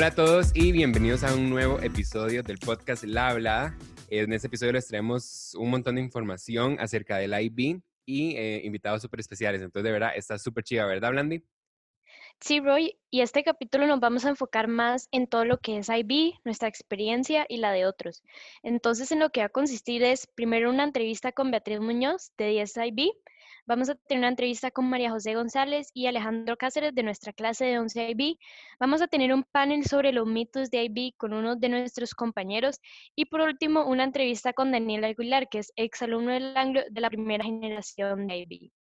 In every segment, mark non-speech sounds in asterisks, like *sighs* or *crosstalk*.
Hola a todos y bienvenidos a un nuevo episodio del podcast La Hablada. En este episodio les traemos un montón de información acerca del IB y eh, invitados súper especiales. Entonces, de verdad, está súper chiva, ¿verdad, Blandy? Sí, Roy, y este capítulo nos vamos a enfocar más en todo lo que es IB, nuestra experiencia y la de otros. Entonces, en lo que va a consistir es primero una entrevista con Beatriz Muñoz de 10 IB, Vamos a tener una entrevista con María José González y Alejandro Cáceres de nuestra clase de 11 IB. Vamos a tener un panel sobre los mitos de IB con uno de nuestros compañeros. Y por último, una entrevista con Daniel Aguilar, que es ex alumno del Anglo de la primera generación de IB.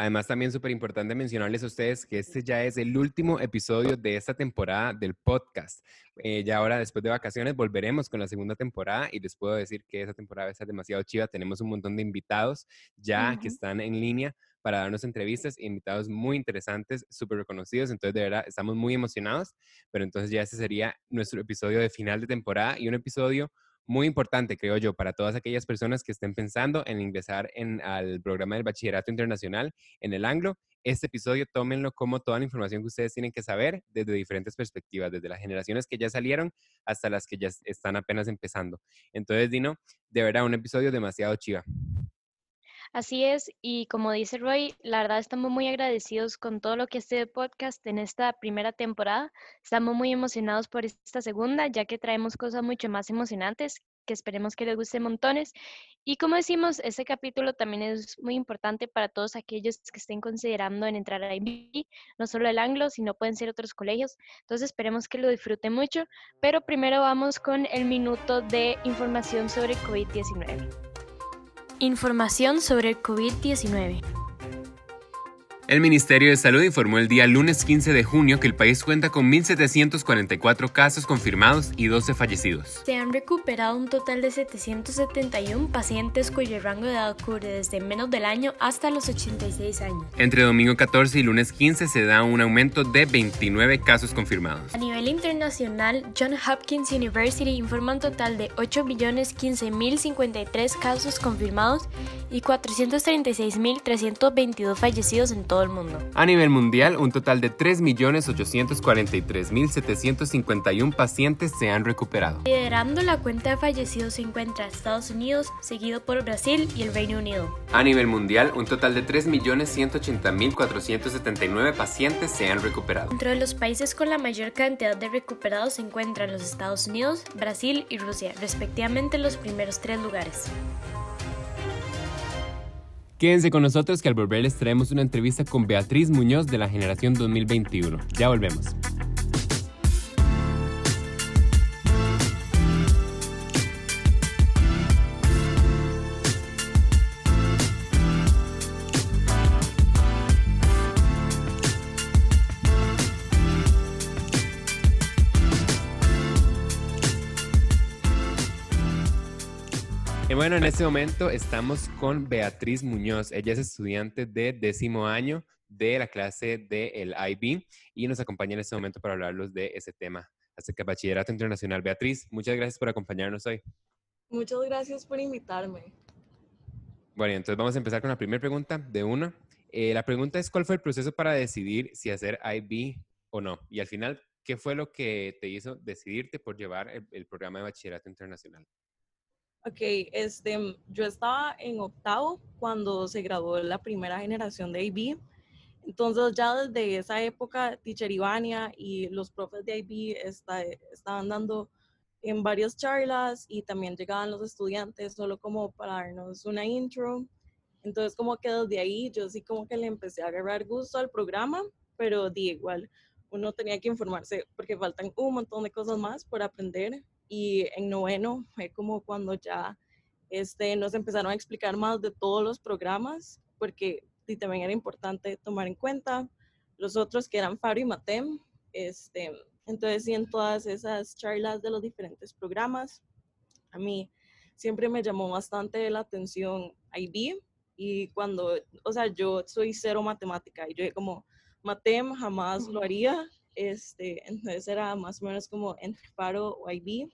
Además, también súper importante mencionarles a ustedes que este ya es el último episodio de esta temporada del podcast. Eh, ya ahora, después de vacaciones, volveremos con la segunda temporada y les puedo decir que esa temporada va a ser demasiado chiva. Tenemos un montón de invitados ya que están en línea para darnos entrevistas, invitados muy interesantes, súper reconocidos. Entonces, de verdad, estamos muy emocionados. Pero entonces ya ese sería nuestro episodio de final de temporada y un episodio muy importante, creo yo, para todas aquellas personas que estén pensando en ingresar al programa del Bachillerato Internacional en el Anglo. Este episodio tómenlo como toda la información que ustedes tienen que saber desde diferentes perspectivas, desde las generaciones que ya salieron hasta las que ya están apenas empezando. Entonces, Dino, de verdad, un episodio demasiado chiva. Así es, y como dice Roy, la verdad estamos muy agradecidos con todo lo que este podcast en esta primera temporada. Estamos muy emocionados por esta segunda, ya que traemos cosas mucho más emocionantes que esperemos que les guste montones. Y como decimos, este capítulo también es muy importante para todos aquellos que estén considerando en entrar a IB, no solo el anglo, sino pueden ser otros colegios. Entonces esperemos que lo disfruten mucho, pero primero vamos con el minuto de información sobre COVID-19. Información sobre el COVID-19. El Ministerio de Salud informó el día lunes 15 de junio que el país cuenta con 1.744 casos confirmados y 12 fallecidos. Se han recuperado un total de 771 pacientes cuyo rango de edad cubre desde menos del año hasta los 86 años. Entre domingo 14 y lunes 15 se da un aumento de 29 casos confirmados. A nivel internacional, John Hopkins University informa un total de 8.015.053 casos confirmados y 436.322 fallecidos en todo el mundo. A nivel mundial, un total de 3.843.751 pacientes se han recuperado. Liderando la cuenta de fallecidos se encuentra Estados Unidos, seguido por Brasil y el Reino Unido. A nivel mundial, un total de 3.180.479 pacientes se han recuperado. Dentro de los países con la mayor cantidad de recuperados se encuentran los Estados Unidos, Brasil y Rusia, respectivamente los primeros tres lugares. Quédense con nosotros que al volver les traemos una entrevista con Beatriz Muñoz de la generación 2021. Ya volvemos. Bueno, en este momento estamos con Beatriz Muñoz. Ella es estudiante de décimo año de la clase del IB y nos acompaña en este momento para hablarlos de ese tema acerca del bachillerato internacional. Beatriz, muchas gracias por acompañarnos hoy. Muchas gracias por invitarme. Bueno, entonces vamos a empezar con la primera pregunta de una. Eh, la pregunta es, ¿cuál fue el proceso para decidir si hacer IB o no? Y al final, ¿qué fue lo que te hizo decidirte por llevar el programa de bachillerato internacional? Ok, este, yo estaba en octavo cuando se graduó la primera generación de IB. Entonces ya desde esa época, Teacher Ivania y los profes de IB estaban dando en varias charlas y también llegaban los estudiantes solo como para darnos una intro. Entonces como que desde ahí yo sí como que le empecé a agarrar gusto al programa, pero di igual, uno tenía que informarse porque faltan un montón de cosas más por aprender y en noveno fue como cuando ya este, nos empezaron a explicar más de todos los programas, porque y también era importante tomar en cuenta los otros que eran Faro y Matem. Este, entonces, sí, en todas esas charlas de los diferentes programas, a mí siempre me llamó bastante la atención IB y cuando, o sea, yo soy cero matemática y yo como, Matem jamás lo haría, este, entonces era más o menos como entre paro o IB.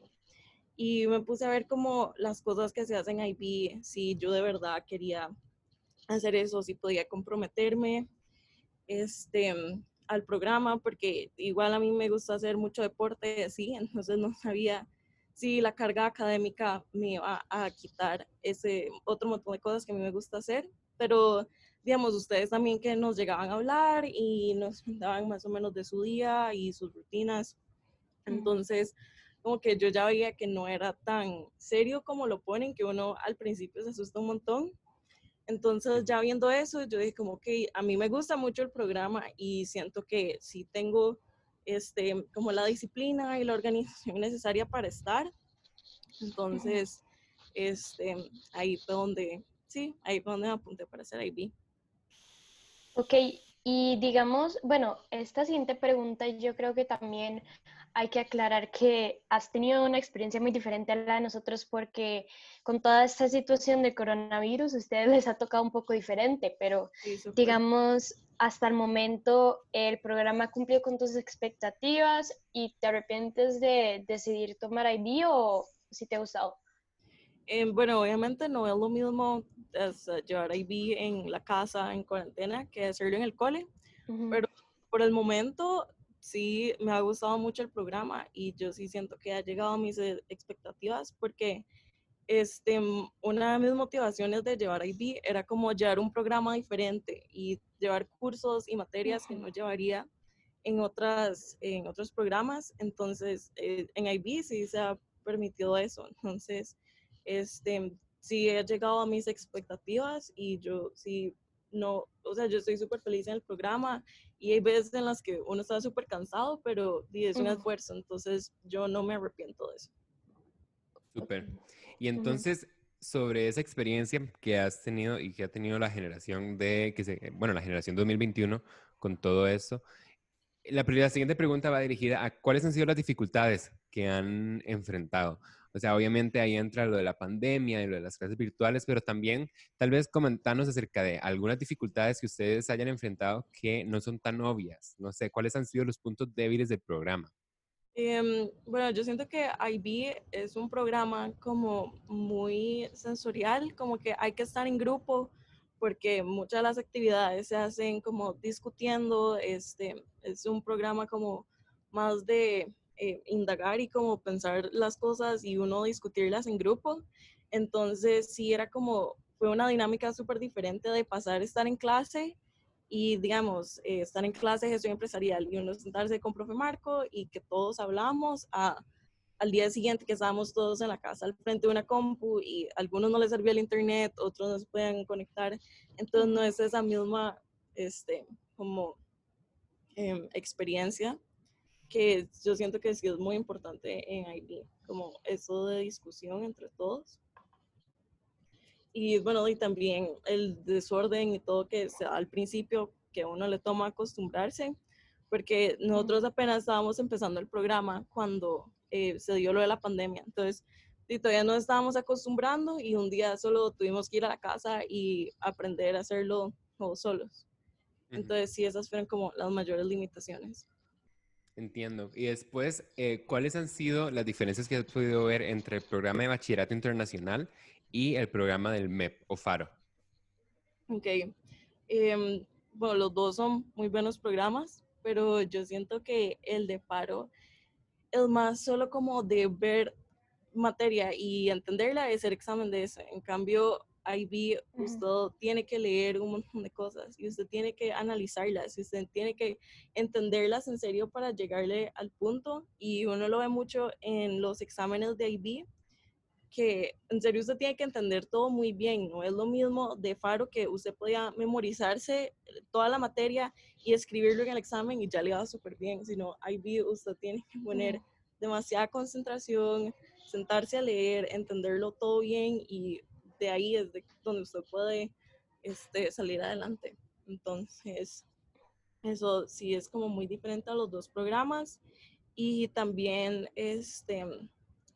Y me puse a ver como las cosas que se hacen en IB, si yo de verdad quería hacer eso, si podía comprometerme. Este, al programa porque igual a mí me gusta hacer mucho deporte, así, entonces no sabía si la carga académica me iba a quitar ese otro montón de cosas que a mí me gusta hacer, pero digamos, ustedes también que nos llegaban a hablar y nos daban más o menos de su día y sus rutinas. Entonces, como que yo ya veía que no era tan serio como lo ponen, que uno al principio se asusta un montón. Entonces, ya viendo eso, yo dije como que a mí me gusta mucho el programa y siento que sí tengo este, como la disciplina y la organización *laughs* necesaria para estar. Entonces, este, ahí fue donde, sí, ahí fue donde me apunté para hacer IB. Ok, y digamos, bueno, esta siguiente pregunta yo creo que también hay que aclarar que has tenido una experiencia muy diferente a la de nosotros porque con toda esta situación de coronavirus a ustedes *laughs* les ha tocado un poco diferente, pero digamos, hasta el momento el programa cumplió con tus expectativas y te arrepientes de decidir tomar IB o si te ha gustado. Eh, bueno, obviamente no es lo mismo es eh, llevar IB en la casa en cuarentena que hacerlo en el cole, pero por el momento sí me ha gustado mucho el programa y yo sí siento que ha llegado a mis eh, expectativas porque este, una de mis motivaciones de llevar IB era como llevar un programa diferente y llevar cursos y materias que no llevaría en, otras, en otros programas. Entonces, en IB sí se ha permitido eso. Entonces, este, sí he llegado a mis expectativas y yo sí no, o sea, yo estoy súper feliz en el programa y hay veces en las que uno está súper cansado, pero es un esfuerzo, entonces yo no me arrepiento de eso. Súper. Y entonces, sobre esa experiencia que has tenido y que ha tenido la generación de, que se, bueno, la generación 2021 con todo eso, la, la siguiente pregunta va dirigida a cuáles han sido las dificultades que han enfrentado. O sea, obviamente ahí entra lo de la pandemia y lo de las clases virtuales, pero también tal vez comentarnos acerca de algunas dificultades que ustedes hayan enfrentado que no son tan obvias. No sé, ¿cuáles han sido los puntos débiles del programa? Em, bueno, yo siento que IB es un programa como muy sensorial, como que hay que estar en grupo porque muchas de las actividades se hacen como discutiendo, este, es un programa como más de eh, indagar y como pensar las cosas y uno discutirlas en grupo. Entonces sí era como, fue una dinámica súper diferente de pasar a estar en clase y digamos, eh, estar en clase de gestión empresarial y uno sentarse con profe Marco y que todos hablamos a, al día siguiente que estábamos todos en la casa al frente de una compu y a algunos no les servía el internet, otros no se podían conectar. Entonces no es esa misma, este, como em, experiencia que yo siento que sí es muy importante en IB, como eso de discusión entre todos. Y bueno, y también el desorden y todo que se da al principio, que a uno le toma acostumbrarse, porque nosotros apenas estábamos empezando el programa cuando eh, se dio lo de la pandemia. Entonces, y todavía no estábamos acostumbrando y un día solo tuvimos que ir a la casa y aprender a hacerlo todos solos. Entonces, sí, esas fueron como las mayores limitaciones. Entiendo. Y después, eh, ¿cuáles han sido las diferencias que has podido ver entre el programa de bachillerato internacional y el programa del MEP o FARO? Ok. Em, bueno, los dos son muy buenos programas, pero yo siento que el de FARO es más solo como de ver materia y entenderla es el examen de eso. En cambio, IB, usted tiene que leer un montón de cosas y usted tiene que analizarlas y usted tiene que entenderlas en serio para llegarle al punto. Y uno lo ve mucho en los exámenes de IB, que en serio usted tiene que entender todo muy bien. No es lo mismo de Faro que usted podía memorizarse toda la materia y escribirlo en el examen y ya le va súper bien, sino IB usted tiene que poner demasiada concentración, sentarse a leer, entenderlo todo bien y de ahí es de donde usted puede este, salir adelante. Entonces, eso sí es como muy diferente a los dos programas. Y también este,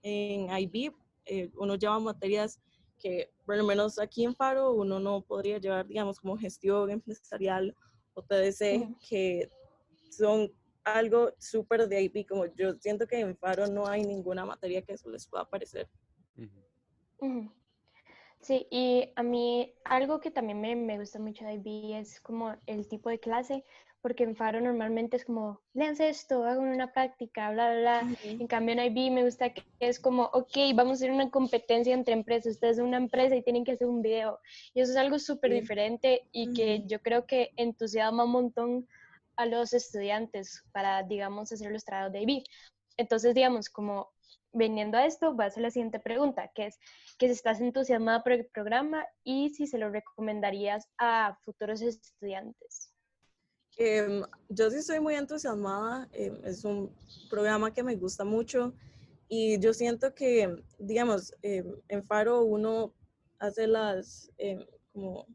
en IB eh, uno lleva materias que por lo menos aquí en Faro uno no podría llevar, digamos, como gestión empresarial o TDC, que son algo súper de IB, como yo siento que en Faro no hay ninguna materia que eso les pueda parecer. Sí, y a mí algo que también me, me gusta mucho de IB es como el tipo de clase, porque en Faro normalmente es como, léanse esto, hagan una práctica, bla, bla, bla. En cambio en IB me gusta que es como, ok, vamos a hacer una competencia entre empresas, ustedes son una empresa y tienen que hacer un video. Y eso es algo súper diferente y que yo creo que entusiasma un montón a los estudiantes para, digamos, hacer los trabajos de IB. Entonces, digamos, como veniendo a esto, va a ser la siguiente pregunta, que es que si estás entusiasmada por el programa y si se lo recomendarías a futuros estudiantes. Em, yo sí soy muy entusiasmada, em, es un programa que me gusta mucho y yo siento que, digamos, em, en Faro uno hace las, como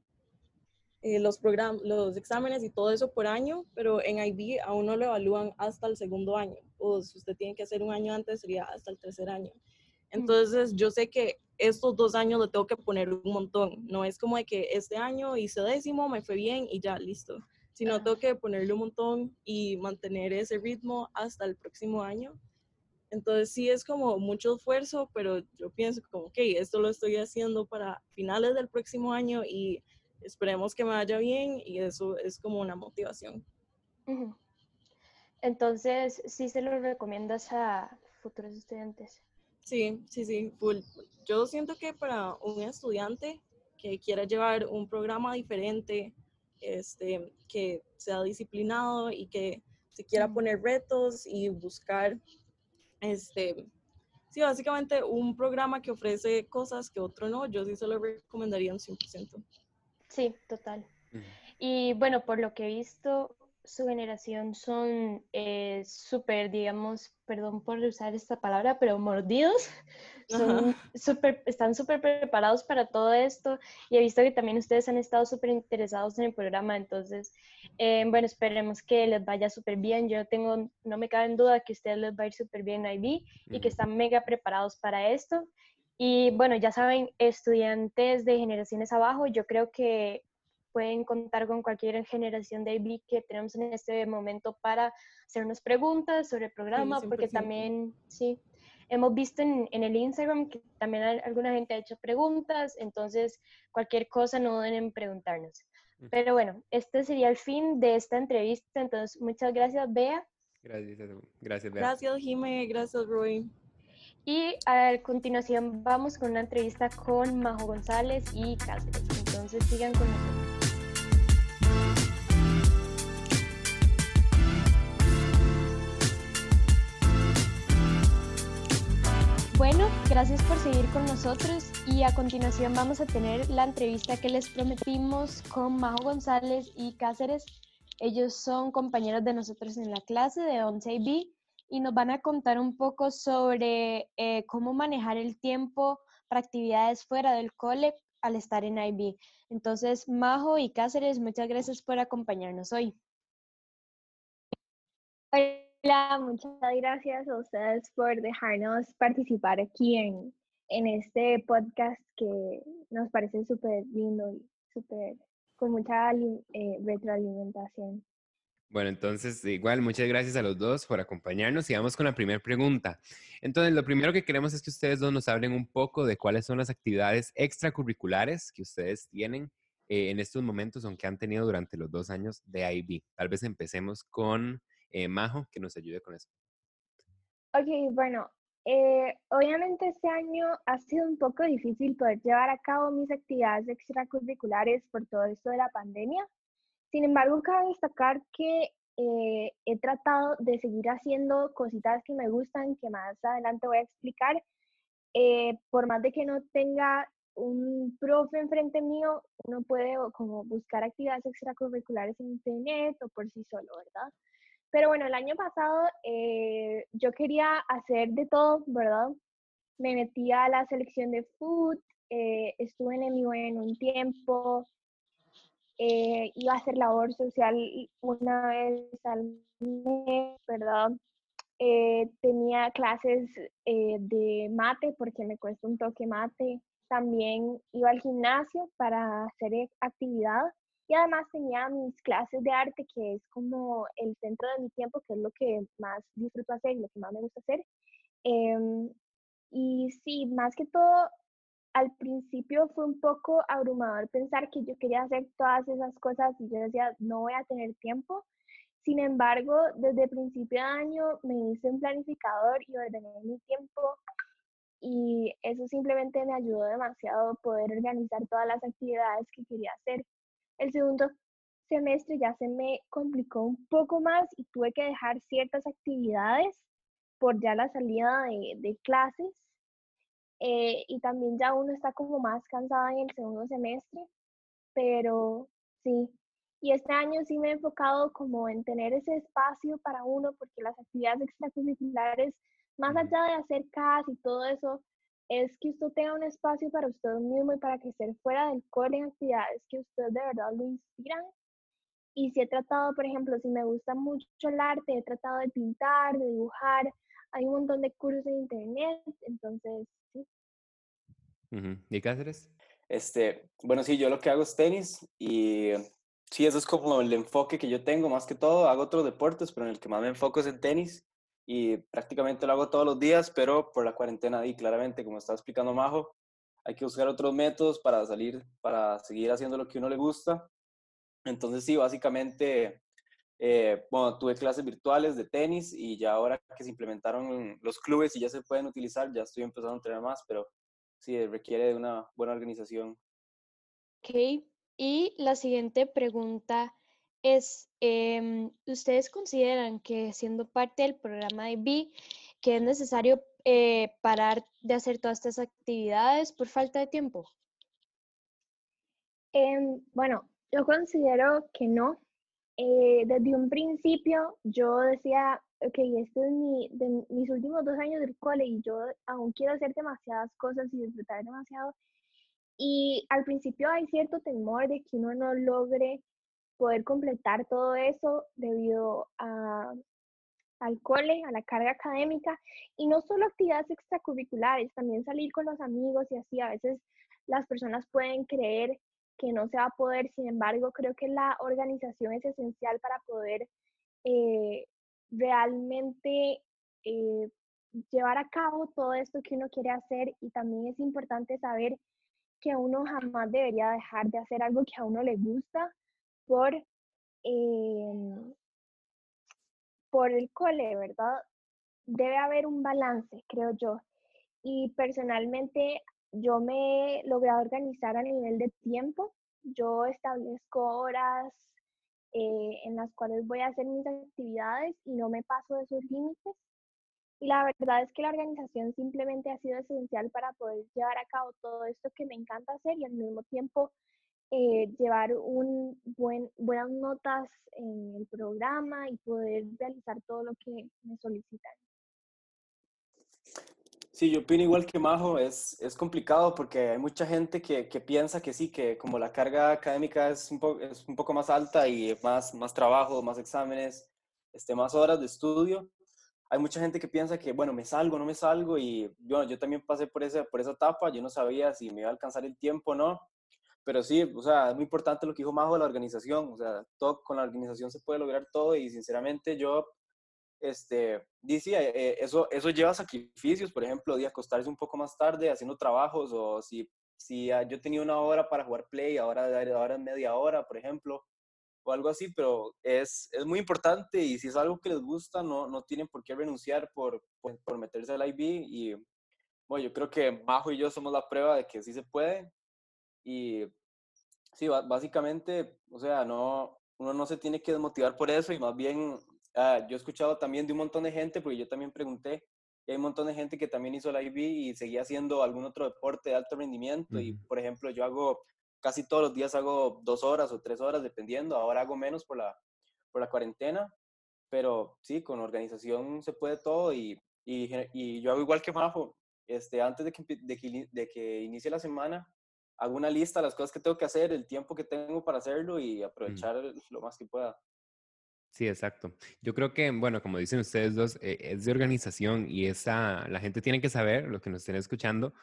eh, los, los exámenes y todo eso por año, pero en IB a uno lo evalúan hasta el segundo año, o si usted tiene que hacer un año antes sería hasta el tercer año. Mm. Entonces yo sé que estos dos años le tengo que poner un montón, no es como de que este año hice décimo, me fue bien y ya, listo sino tengo que ponerle un montón y mantener ese ritmo hasta el próximo año. Entonces sí es como mucho esfuerzo, pero yo pienso como, ok, esto lo estoy haciendo para finales del próximo año y esperemos que me vaya bien y eso es como una motivación. Entonces, ¿sí se lo recomiendas a futuros estudiantes? Sí, sí, sí, Yo siento que para un estudiante que quiera llevar un programa diferente, este, que sea disciplinado y que se quiera poner retos y buscar, este, sí, básicamente un programa que ofrece cosas que otro no, yo sí se lo recomendaría un 100%. Sí, total. Y bueno, por lo que he visto, su generación son eh, súper, digamos, perdón por usar esta palabra, pero mordidos. *laughs* Son super, están súper preparados para todo esto y he visto que también ustedes han estado súper interesados en el programa. Entonces, eh, bueno, esperemos que les vaya súper bien. Yo tengo, no me cabe en duda que a ustedes les va a ir súper bien en IB y que están mega preparados para esto. Y bueno, ya saben, estudiantes de generaciones abajo, yo creo que pueden contar con cualquier generación de IB que tenemos en este momento para hacernos preguntas sobre el programa, porque también, sí, hemos visto en, en, el Instagram que también alguna gente ha hecho preguntas, entonces cualquier cosa no duden en preguntarnos. Pero bueno, este sería el fin de esta entrevista, entonces muchas gracias, Bea. Gracias, gracias, Bea. Gracias, Jime, gracias, Roy. Y a continuación vamos con una entrevista con Majo González y Cáceres. Entonces sigan con nosotros. Bueno, gracias por seguir con nosotros y a continuación vamos a tener la entrevista que les prometimos con Majo González y Cáceres. Ellos son compañeros de nosotros en la clase de 11B y nos van a contar un poco sobre eh, cómo manejar el tiempo para actividades fuera del cole al estar en IB. Entonces, Majo y Cáceres, muchas gracias por acompañarnos hoy. Hola, muchas gracias a ustedes por dejarnos participar aquí en, en este podcast que nos parece súper lindo y súper con mucha eh, retroalimentación. Bueno, entonces igual muchas gracias a los dos por acompañarnos y vamos con la primera pregunta. Entonces, lo primero que queremos es que ustedes dos nos hablen un poco de cuáles son las actividades extracurriculares que ustedes tienen eh, en estos momentos, aunque han tenido durante los dos años de IB. Tal vez empecemos con eh, Majo, que nos ayude con eso. Ok, bueno, eh, obviamente este año ha sido un poco difícil poder llevar a cabo mis actividades extracurriculares por todo esto de la pandemia. Sin embargo, cabe destacar que eh, he tratado de seguir haciendo cositas que me gustan, que más adelante voy a explicar. por más de que no tenga un profe enfrente mío, uno puede como buscar actividades extracurriculares en internet o por sí solo, ¿verdad? Pero bueno, el año pasado eh, yo quería hacer de todo, ¿verdad? Me metí a la selección de food, eh, estuve en el en un tiempo, eh, iba a hacer labor social una vez al mes, ¿verdad? tenía clases de mate porque me cuesta un toque mate. También iba al gimnasio para hacer actividad y además tenía mis clases de arte, que es como el centro de mi tiempo, que es lo que más disfruto hacer y lo que más me gusta hacer. Em, y sí, más que todo, al principio fue un poco abrumador pensar que yo quería hacer todas esas cosas y yo decía, no voy a tener tiempo. Sin embargo, desde principio de año me hice un planificador y ordené mi tiempo y eso simplemente me ayudó demasiado poder organizar todas las actividades que quería hacer. El segundo semestre ya se me complicó un poco más y tuve que dejar ciertas actividades por ya la salida de, clases eh, y también ya uno está como más cansado en el segundo semestre, pero sí. Y este año sí me he enfocado como en tener ese espacio para uno porque las actividades extracurriculares, más allá de hacer CAS y todo eso, es que usted tenga un espacio para usted mismo y para crecer fuera del cole en actividades que usted de verdad lo inspiran y si he tratado, por ejemplo, si me gusta mucho el arte, he tratado de pintar, de dibujar, hay un montón de cursos en internet, entonces, sí. ¿Y Cáceres? Este, bueno, sí, yo lo que hago es tenis y sí, eso es como el enfoque que yo tengo más que todo. Hago otros deportes, pero en el que más me enfoco es en tenis y prácticamente lo hago todos los días, pero por la cuarentena y claramente, como estaba explicando Majo, hay que buscar otros métodos para salir, para seguir haciendo lo que uno le gusta entonces sí, básicamente, eh, bueno, tuve clases virtuales de tenis y ya ahora que se implementaron los clubes y ya se pueden utilizar, ya estoy empezando a entrenar más, pero sí, requiere de una buena organización. Ok, y la siguiente pregunta es, em, ¿ustedes consideran que siendo parte del programa IB, que es necesario eh, parar de hacer todas estas actividades por falta de tiempo? Em, bueno, yo considero que no. Eh, desde un principio yo decía, ok, este es mi, de mis últimos dos años del cole y yo aún quiero hacer demasiadas cosas y disfrutar demasiado. Y al principio hay cierto temor de que uno no logre poder completar todo eso debido a, al cole, a la carga académica y no solo actividades extracurriculares, también salir con los amigos y así a veces las personas pueden creer que no se va a poder. Sin embargo, creo que la organización es esencial para poder eh, realmente eh, llevar a cabo todo esto que uno quiere hacer y también es importante saber que uno jamás debería dejar de hacer algo que a uno le gusta por, em, por el cole, ¿verdad? Debe haber un balance, creo yo. Y personalmente yo me he logrado organizar a nivel de tiempo. Yo establezco horas eh, en las cuales voy a hacer mis actividades y no me paso de esos límites. Y la verdad es que la organización simplemente ha sido esencial para poder llevar a cabo todo esto que me encanta hacer y al mismo tiempo eh, llevar un buen, buenas notas en el programa y poder realizar todo lo que me solicitan. Sí, yo opino igual que Majo, es, es complicado porque hay mucha gente que, que, piensa que sí, que como la carga académica es un, po es un poco más alta y más, más trabajo, más exámenes, este, más horas de estudio, hay mucha gente que piensa que, bueno, me salgo, no me salgo y yo, yo también pasé por esa, por esa etapa, yo no sabía si me iba a alcanzar el tiempo o no, pero sí, o sea, es muy importante lo que dijo Majo de la organización, o sea, todo, con la organización se puede lograr todo y sinceramente yo este, dice, eh, eso, eso lleva sacrificios, por ejemplo, de acostarse un poco más tarde haciendo trabajos o si, si ah, yo tenía una hora para jugar play, ahora, ahora media hora, por ejemplo, o algo así, pero es, es muy importante y si es algo que les gusta, no, no tienen por qué renunciar por, por, meterse al IB y bueno, yo creo que Majo y yo somos la prueba de que sí se puede y sí, básicamente, o sea, no, uno no se tiene que desmotivar por eso y más bien Ah, yo he escuchado también de un montón de gente, porque yo también pregunté, y hay un montón de gente que también hizo la IB y seguía haciendo algún otro deporte de alto rendimiento. Y, por ejemplo, yo hago, casi todos los días hago dos horas o tres horas, dependiendo. Ahora hago menos por la, por la cuarentena. Pero sí, con organización se puede todo. Y, y, y yo hago igual que Majo. Este, antes de que, de que, de que inicie la semana, hago una lista de las cosas que tengo que hacer, el tiempo que tengo para hacerlo y aprovechar lo más que pueda. Sí, exacto. Yo creo que, bueno, como dicen ustedes dos, eh, es de organización y esa, la gente tiene que saber, los que nos estén escuchando,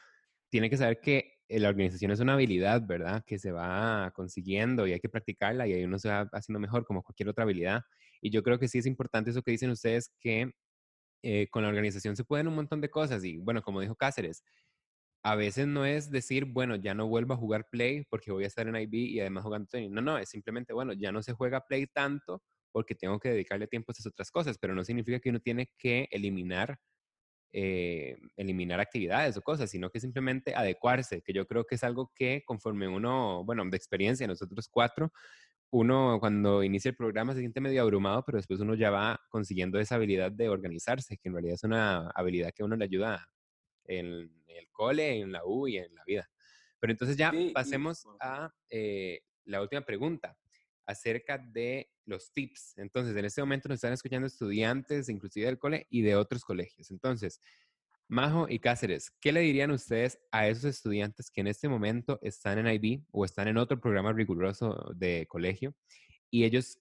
tiene que saber que eh, la organización es una habilidad, ¿verdad? Que se va consiguiendo y hay que practicarla y ahí uno se va haciendo mejor como cualquier otra habilidad. Y yo creo que sí es importante eso que dicen ustedes, que eh, con la organización se pueden un montón de cosas y, bueno, como dijo Cáceres, a veces no es decir, bueno, ya no vuelvo a jugar play porque voy a estar en IB y además jugando tenis. No, no, es simplemente, bueno, ya no se juega play tanto porque tengo que dedicarle tiempo a esas otras cosas, pero no significa que uno tiene que eliminar eh, eliminar actividades o cosas, sino que simplemente adecuarse, que yo creo que es algo que conforme uno, bueno, de experiencia, nosotros cuatro, uno cuando inicia el programa se siente medio abrumado, pero después uno ya va consiguiendo esa habilidad de organizarse, que en realidad es una habilidad que a uno le ayuda en, el cole, en la U y en la vida. Pero entonces ya pasemos a eh, la última pregunta acerca de los tips. Entonces, en este momento nos están escuchando estudiantes, inclusive del cole y de otros colegios. Entonces, Majo y Cáceres, ¿qué le dirían ustedes a esos estudiantes que en este momento están en IB o están en otro programa riguroso de colegio y ellos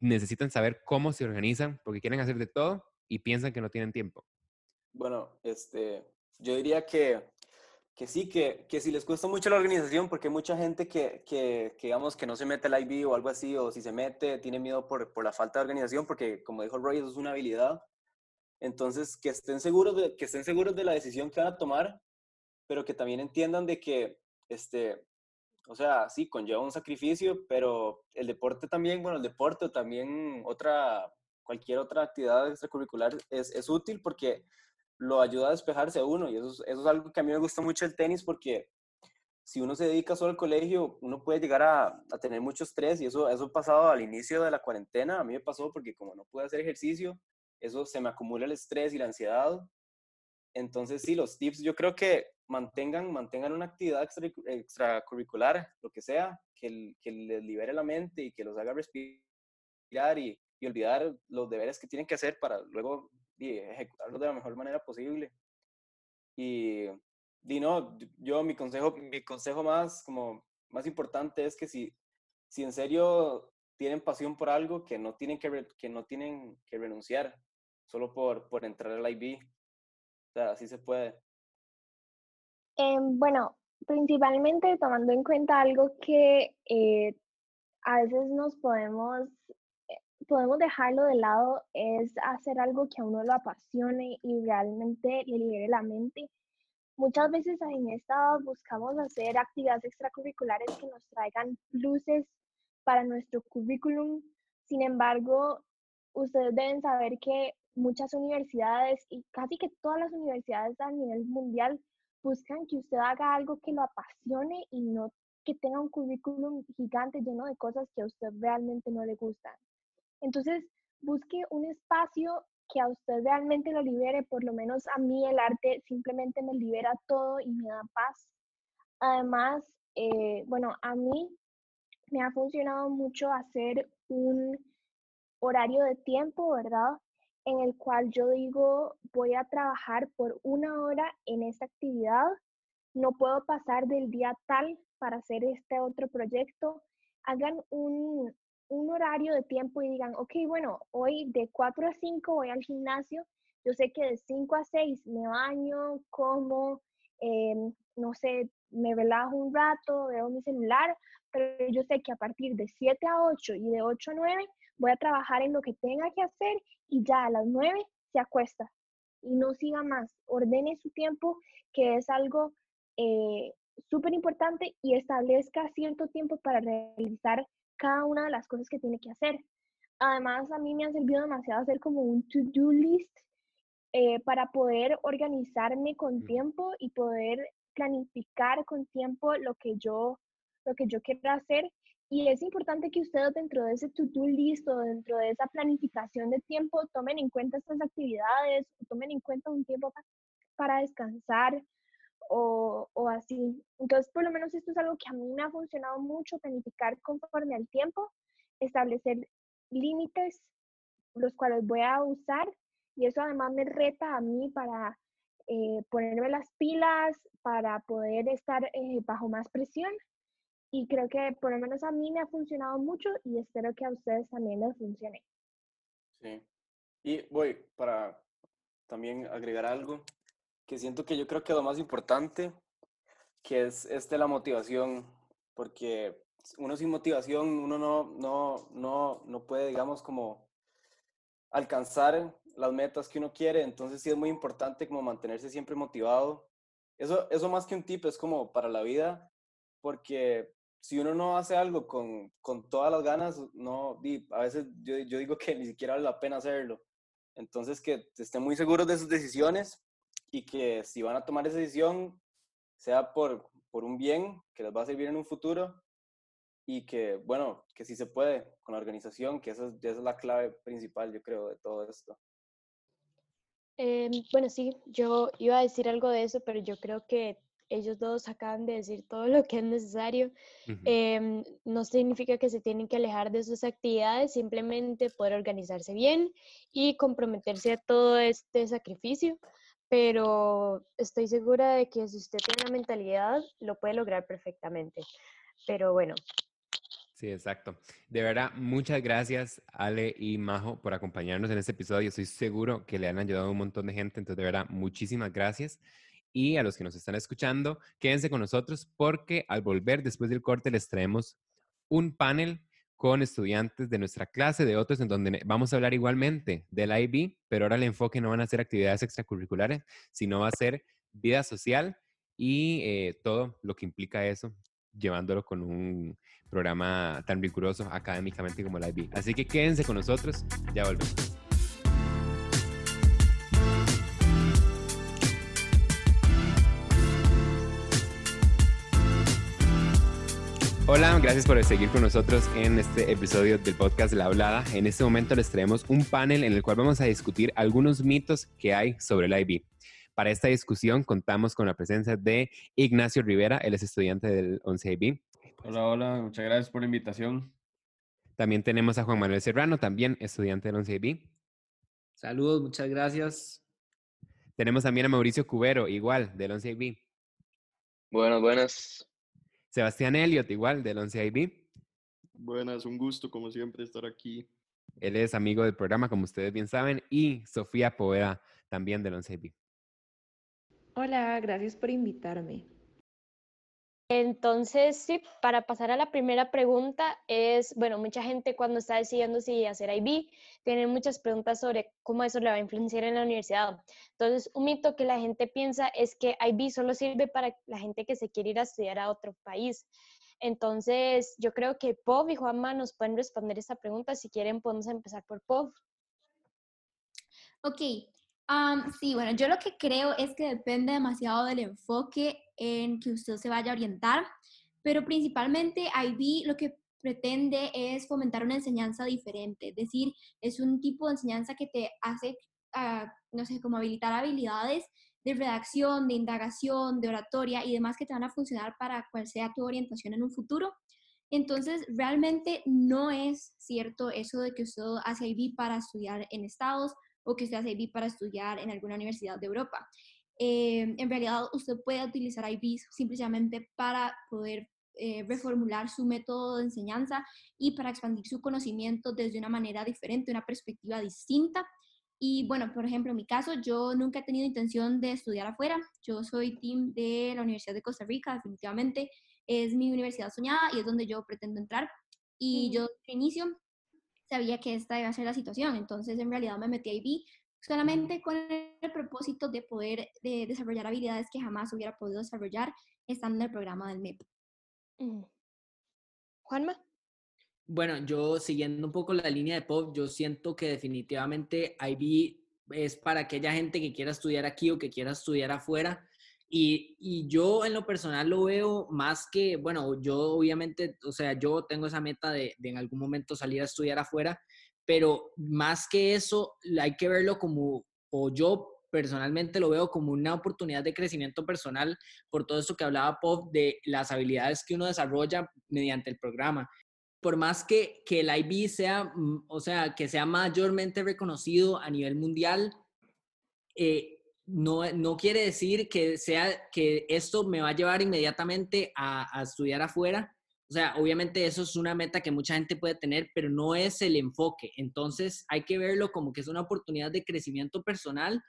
necesitan saber cómo se organizan porque quieren hacer de todo y piensan que no tienen tiempo? Bueno, este, yo diría que que sí, que, que si les cuesta mucho la organización, porque hay mucha gente que, que, que, digamos, que no se mete al IB o algo así, o si se mete, tiene miedo por, por la falta de organización, porque como dijo Roy, eso es una habilidad. Entonces, que estén, seguros de, que estén seguros de la decisión que van a tomar, pero que también entiendan de que, este, o sea, sí, conlleva un sacrificio, pero el deporte también, bueno, el deporte también otra, cualquier otra actividad extracurricular es, es útil porque lo ayuda a despejarse a uno y eso es, eso es algo que a mí me gusta mucho el tenis porque si uno se dedica solo al colegio, uno puede llegar a, a, tener mucho estrés y eso, eso pasado al inicio de la cuarentena. A mí me pasó porque como no pude hacer ejercicio, eso se me acumula el estrés y la ansiedad. Entonces, sí, los tips, yo creo que mantengan, mantengan una actividad extra, extracurricular, lo que sea, que, que les libere la mente y que los haga respirar y, y olvidar los deberes que tienen que hacer para luego y ejecutarlo de la mejor manera posible. Y, y no, yo mi consejo, mi consejo más, como, más importante es que si, si en serio tienen pasión por algo, que no tienen que, que, no tienen que renunciar solo por, por entrar al IB. O sea, así se puede. Eh, bueno, principalmente tomando en cuenta algo que eh, a veces nos podemos podemos dejarlo de lado es hacer algo que a uno lo apasione y realmente le libere la mente. Muchas veces en esta buscamos hacer actividades extracurriculares que nos traigan luces para nuestro currículum. Sin embargo, ustedes deben saber que muchas universidades y casi que todas las universidades a nivel mundial buscan que usted haga algo que lo apasione y no que tenga un currículum gigante lleno de cosas que a usted realmente no le gustan. Entonces, busque un espacio que a usted realmente lo libere, por lo menos a mí el arte simplemente me libera todo y me da paz. Además, eh, bueno, a mí me ha funcionado mucho hacer un horario de tiempo, ¿verdad? En el cual yo digo, voy a trabajar por una hora en esta actividad, no puedo pasar del día tal para hacer este otro proyecto. Hagan un, un horario de tiempo y digan, ok, bueno, hoy de 4 a 5 voy al gimnasio, yo sé que de 5 a 6 me baño, como, em, no sé, me relajo un rato, veo mi celular, pero yo sé que a partir de 7 a 8 y de 8 a 9 voy a trabajar en lo que tenga que hacer y ya a las 9 se acuesta y no siga más. Ordene su tiempo, que es algo eh, súper importante y establezca cierto tiempo para realizar cada una de las cosas que tiene que hacer. Además, a mí me ha servido demasiado hacer como un to-do list eh, para poder organizarme con tiempo y poder planificar con tiempo lo que yo, lo que yo quiero hacer. Y es importante que ustedes dentro de ese to-do list o dentro de esa planificación de tiempo tomen en cuenta estas actividades, tomen en cuenta un tiempo para descansar, o, o, así. Entonces, por lo menos esto es algo que a mí me ha funcionado mucho, planificar conforme al tiempo, establecer límites los cuales voy a usar y eso además me reta a mí para eh, ponerme las pilas, para poder estar eh, bajo más presión y creo que por lo menos a mí me ha funcionado mucho y espero que a ustedes también les funcione. Sí. Y voy para también agregar algo que siento que yo creo que lo más importante, que es este, la motivación, porque uno sin motivación, uno no, no, no, no puede, digamos, como alcanzar las metas que uno quiere, entonces sí es muy importante como mantenerse siempre motivado. Eso, eso más que un tip es como para la vida, porque si uno no hace algo con, con todas las ganas, no, a veces yo, yo digo que ni siquiera vale la pena hacerlo. Entonces, que estén muy seguros de sus decisiones y que si van a tomar esa decisión, sea por, por un bien que les va a servir en un futuro y que, bueno, que sí se puede con la organización, que esa es, esa es la clave principal, yo creo, de todo esto. Em, bueno, sí, yo iba a decir algo de eso, pero yo creo que ellos dos acaban de decir todo lo que es necesario. Em, no significa que se tienen que alejar de sus actividades, simplemente poder organizarse bien y comprometerse a todo este sacrificio. Pero estoy segura de que si usted tiene una mentalidad, lo puede lograr perfectamente. Pero bueno, Sí, exacto. De verdad, muchas gracias Ale y Majo por acompañarnos en este episodio. Estoy seguro que le han ayudado a un montón de gente, entonces de verdad, muchísimas gracias. Y a los que nos están escuchando, quédense con nosotros porque al volver después del corte les traemos un panel con estudiantes de nuestra clase, de otros, en donde vamos a hablar igualmente del IB, pero ahora el enfoque no van a ser actividades extracurriculares, sino va a ser vida social y eh, todo lo que implica eso, llevándolo con un programa tan riguroso académicamente como la IB. Así que quédense con nosotros, ya volvemos. Hola, gracias por seguir con nosotros en este episodio del podcast La Hablada. En este momento les traemos un panel en el cual vamos a discutir algunos mitos que hay sobre la IB. Para esta discusión contamos con la presencia de Ignacio Rivera, él es estudiante del 11 IB. Hola, hola, muchas gracias por la invitación. También tenemos a Juan Manuel Serrano, también estudiante del 11IB. Saludos, muchas gracias. Tenemos también a Mauricio Cubero, igual, del 11IB. Buenas, buenas. Sebastián Elliot, igual, del 11IB. Buenas, un gusto, como siempre, estar aquí. Él es amigo del programa, como ustedes bien saben, y Sofía Poveda, también del 11IB. Hola, gracias por invitarme. Entonces, sí, para pasar a la primera pregunta es, bueno, mucha gente cuando está decidiendo si hacer IB, tiene muchas preguntas sobre cómo eso le va a influenciar en la universidad. Entonces, un mito que la gente piensa es que IB solo sirve para la gente que se quiere ir a estudiar a otro país. Entonces, yo creo que Pov y Juanma nos pueden responder esta pregunta. Si quieren, podemos empezar por Pov. Ok, sí, bueno, yo lo que creo es que depende demasiado del enfoque en que usted se vaya a orientar, pero principalmente IB lo que pretende es fomentar una enseñanza diferente, es decir, es un tipo de enseñanza que te hace, ah, no sé, como habilitar habilidades de redacción, de indagación, de oratoria y demás que te van a funcionar para cual sea tu orientación en un futuro. Entonces, realmente no es cierto eso de que usted hace IB para estudiar en estados o que usted hace IB para estudiar en alguna universidad de Europa. Eh, en realidad, usted puede utilizar IB simplemente para poder eh, reformular su método de enseñanza y para expandir su conocimiento desde una manera diferente, una perspectiva distinta. Y bueno, por ejemplo, en mi caso, yo nunca he tenido intención de estudiar afuera. Yo soy team de la Universidad de Costa Rica, definitivamente. Es mi universidad soñada y es donde yo pretendo entrar. Y yo de inicio sabía que esta iba a ser la situación, entonces en realidad me metí a IB solamente con el propósito de poder desarrollar habilidades que jamás hubiera podido desarrollar estando en el programa del MEP. Mm. Juanma. Bueno, yo siguiendo un poco la línea de Pop, yo siento que definitivamente IB es para aquella gente que quiera estudiar aquí o que quiera estudiar afuera. Y, yo en lo personal lo veo más que, bueno, yo obviamente, o sea, yo tengo esa meta de, en algún momento salir a estudiar afuera, pero más que eso, hay que verlo como, o yo personalmente lo veo como una oportunidad de crecimiento personal por todo esto que hablaba Pop de las habilidades que uno desarrolla mediante el programa. Por más que, que el IB sea, mm, o sea, que sea mayormente reconocido a nivel mundial, eh, no, no quiere decir que, sea, que esto me va a llevar inmediatamente a, estudiar afuera. O sea, obviamente eso es una meta que mucha gente puede tener, pero no es el enfoque. Entonces hay que verlo como que es una oportunidad de crecimiento personal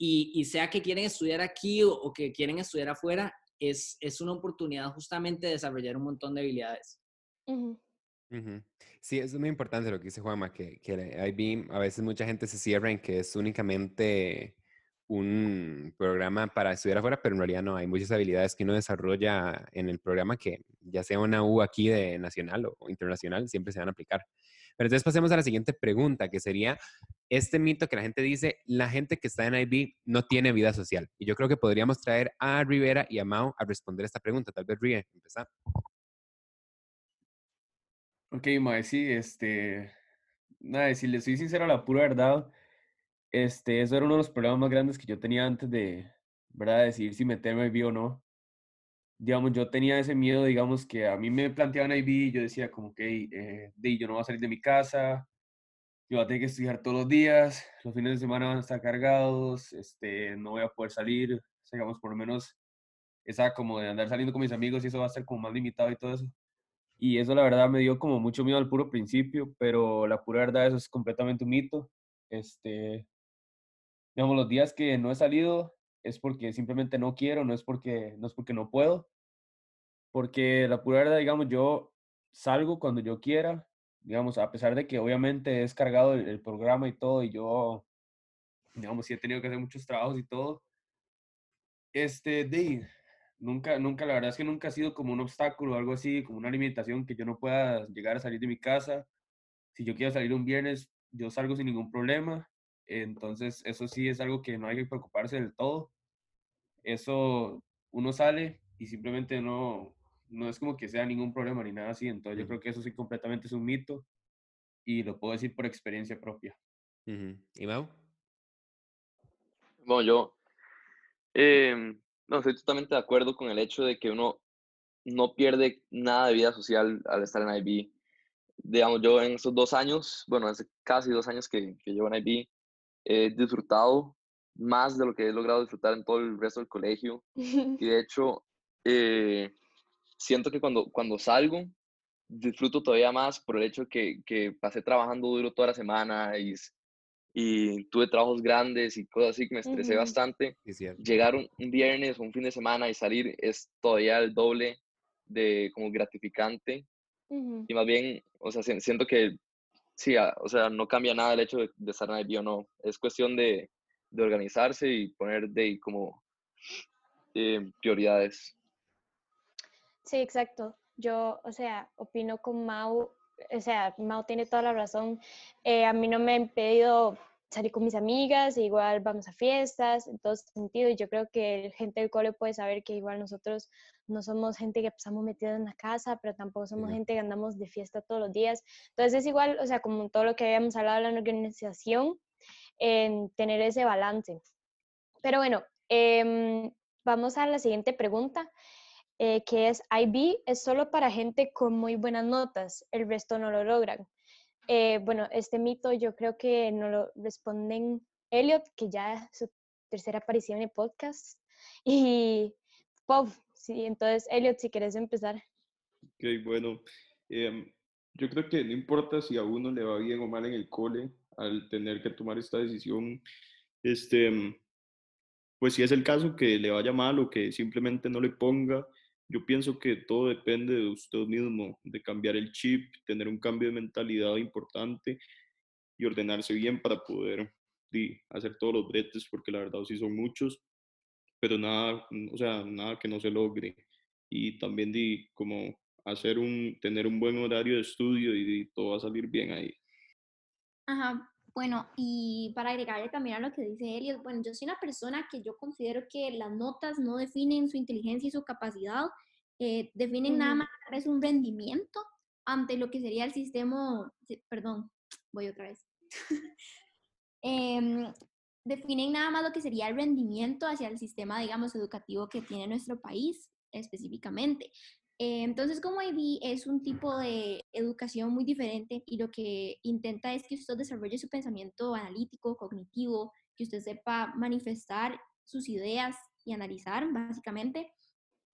y, sea que quieren estudiar aquí o, que quieren estudiar afuera, es, es, una oportunidad justamente de desarrollar un montón de habilidades. Sí, es muy importante lo que dice Juanma, que, que IB, a veces mucha gente se cierra en que es únicamente un programa para estudiar afuera, pero en realidad no, hay muchas habilidades que uno desarrolla en el programa que ya sea una U aquí de nacional o internacional, siempre se van a aplicar. Pero entonces pasemos a la siguiente pregunta, que sería este mito que la gente dice, la gente que está en IB no tiene vida social. Y yo creo que podríamos traer a Rivera y a Mao a responder esta pregunta. Tal vez Rivera, empezar. Ok, Mae, sí, este, nada, si le soy sincero, la pura verdad, este, eso era uno de los problemas más grandes que yo tenía antes de, ¿verdad?, decidir si meterme IB o no. Digamos, yo tenía ese miedo, digamos, que a mí me planteaban IB y yo decía como que, eh, yo no voy a salir de mi casa, yo voy a tener que estudiar todos los días, los fines de semana van a estar cargados, este, no voy a poder salir, digamos, por lo menos esa como de andar saliendo con mis amigos y eso va a ser como más limitado y todo eso. Y eso la verdad me dio como mucho miedo al puro principio, pero la pura verdad eso es completamente un mito. Este, digamos, los días que no he salido es porque simplemente no quiero, no es porque no, es porque no puedo. Porque la pura verdad, digamos, yo salgo cuando yo quiera, digamos, a pesar de que obviamente es cargado el, programa y todo, y yo, digamos, sí he tenido que hacer muchos trabajos y todo. Este, de, nunca, nunca, la verdad es que nunca ha sido como un obstáculo algo así, como una limitación que yo no pueda llegar a salir de mi casa. Si yo quiero salir un viernes, yo salgo sin ningún problema. Entonces, eso sí es algo que no hay que preocuparse del todo. Eso, uno sale y simplemente no, no es como que sea ningún problema ni nada así. Entonces, yo creo que eso sí completamente es un mito y lo puedo decir por experiencia propia. ¿Y Mau? Bueno, yo em, no estoy totalmente de acuerdo con el hecho de que uno no pierde nada de vida social al estar en IB. Digamos, yo en estos dos años, bueno, hace casi dos años que, que llevo en IB, he disfrutado más de lo que he logrado disfrutar en todo el resto del colegio. *laughs* Y de hecho, eh, siento que cuando, cuando salgo, disfruto todavía más por el hecho que, que pasé trabajando duro toda la semana y, y tuve trabajos grandes y cosas así que me estresé bastante. Cierto. Llegar un, un viernes o un fin de semana y salir es todavía el doble de como gratificante. Y más bien, o sea, si- siento que sí, ah, o sea, no cambia nada el hecho de, estar en IB o no. Es cuestión de, de organizarse y poner de como eh, prioridades. Sí, exacto. Yo, o sea, opino con Mau, o sea, Mau tiene toda la razón. Eh, a mí no me ha impedido salir con mis amigas, e igual vamos a fiestas, en todo sentido, y yo creo que gente del cole puede saber que igual nosotros no somos gente que pasamos metidos en la casa, pero tampoco somos Ujú. gente que andamos de fiesta todos los días. Entonces es igual, o sea, como todo lo que habíamos hablado en la organización, en tener ese balance. Pero bueno, em, vamos a la siguiente pregunta eh, que es IB es solo para gente con muy buenas notas, el resto no lo logran. Eh, bueno, este mito yo creo que no lo responden Elliot, que ya es su tercera aparición en el podcast, *laughs* y Pop. Sí, entonces, Elliot, si quieres empezar. Ok, bueno, em, yo creo que no importa si a uno le va bien o mal en el cole al tener que tomar esta decisión, este, pues si es el caso que le vaya mal o que simplemente no le ponga, yo pienso que todo depende de usted mismo, de cambiar el chip, tener un cambio de mentalidad importante y ordenarse bien para poder di, hacer todos los bretes, porque la verdad sí son muchos, pero nada, o sea, nada que no se logre. Y también di, como hacer un, tener un buen horario de estudio y di, todo va a salir bien ahí. Ajá, bueno, y para agregarle también a lo que dice Elliot, bueno, yo soy una persona que yo considero que las notas no definen su inteligencia y su capacidad, eh, definen nada más es un rendimiento ante lo que sería el sistema, perdón, voy otra vez. *laughs* Em, definen nada más lo que sería el rendimiento hacia el sistema, digamos, educativo que tiene nuestro país específicamente. Eh, Entonces, como IB es un tipo de educación muy diferente y lo que intenta es que usted desarrolle su pensamiento analítico, cognitivo, que usted sepa manifestar sus ideas y analizar, básicamente.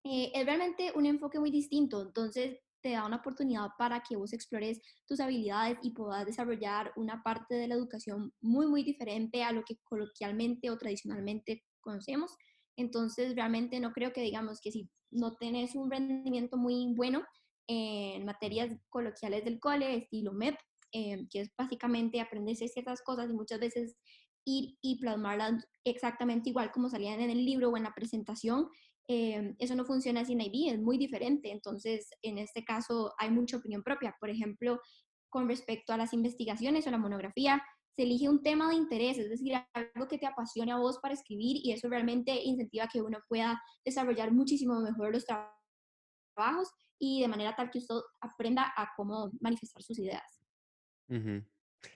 Eh, es realmente un enfoque muy distinto, entonces te da una oportunidad para que vos explores tus habilidades y puedas desarrollar una parte de la educación muy, muy diferente a lo que coloquialmente o tradicionalmente conocemos. Entonces, realmente no creo que digamos que si no tenés un rendimiento muy bueno en materias coloquiales del cole, estilo MEP, eh, que es básicamente aprenderse ciertas cosas y muchas veces ir y plasmarlas exactamente igual como salían en el libro o en la presentación. eh, eso no funciona en IB, es muy diferente. Entonces, en este caso, hay mucha opinión propia. Por ejemplo, con respecto a las investigaciones o la monografía, se elige un tema de interés, es decir, algo que te apasione a vos para escribir y eso realmente incentiva que uno pueda desarrollar muchísimo mejor los trabajos y de manera tal que usted aprenda a cómo manifestar sus ideas. Ujú.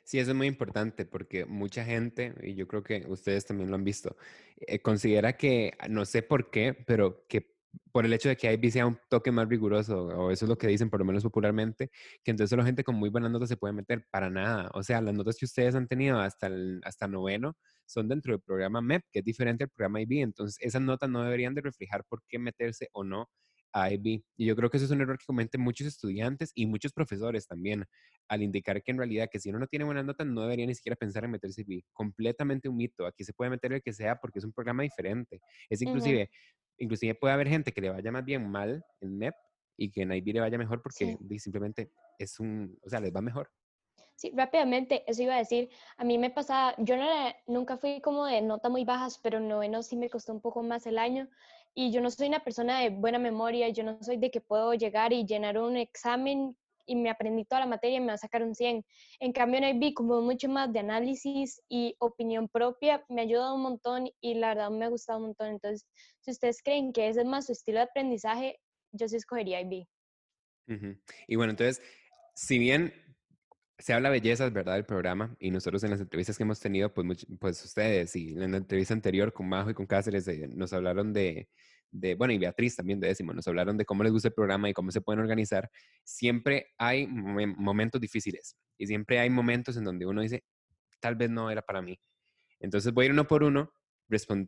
Sí, eso es muy importante porque mucha gente, y yo creo que ustedes también lo han visto, eh, considera que, no sé por qué, pero que por el hecho de que IB sea un toque más riguroso, o eso es lo que dicen por lo menos popularmente, que entonces solo gente con muy buenas notas se puede meter para nada. O sea, las notas que ustedes han tenido hasta, el, hasta noveno son dentro del programa MEP, que es diferente al programa IB. Entonces, esas notas no deberían de reflejar por qué meterse o no a IB. Y yo creo que eso es un error que cometen muchos estudiantes y muchos profesores también, al indicar que en realidad que si uno no tiene buenas notas no debería ni siquiera pensar en meterse IB. Completamente un mito. Aquí se puede meter el que sea porque es un programa diferente. Es inclusive, inclusive puede haber gente que le vaya más bien mal en MEP y que en IB le vaya mejor porque Sí. simplemente es un, o sea, les va mejor. Sí, rápidamente, eso iba a decir, a mí me pasaba, yo no era- nunca fui como de nota muy bajas, pero en noveno sí me costó un poco más el año y yo no soy una persona de buena memoria, yo no soy de que puedo llegar y llenar un examen y me aprendí toda la materia y me va a sacar un 100. En cambio en IB como mucho más de análisis y opinión propia, me ha ayudado un montón y la verdad me ha gustado un montón. Entonces, si ustedes creen que ese es más su estilo de aprendizaje, yo sí escogería IB. Ujú. Y bueno, entonces, si bien se habla bellezas, ¿verdad? Del programa y nosotros en las entrevistas que hemos tenido, pues, pues ustedes y en la entrevista anterior con Majo y con Cáceres eh, nos hablaron de, de, bueno, y Beatriz también de décimo, nos hablaron de cómo les gusta el programa y cómo se pueden organizar. Siempre hay momen- momentos difíciles y siempre hay momentos en donde uno dice, tal vez no era para mí. Entonces voy a ir uno por uno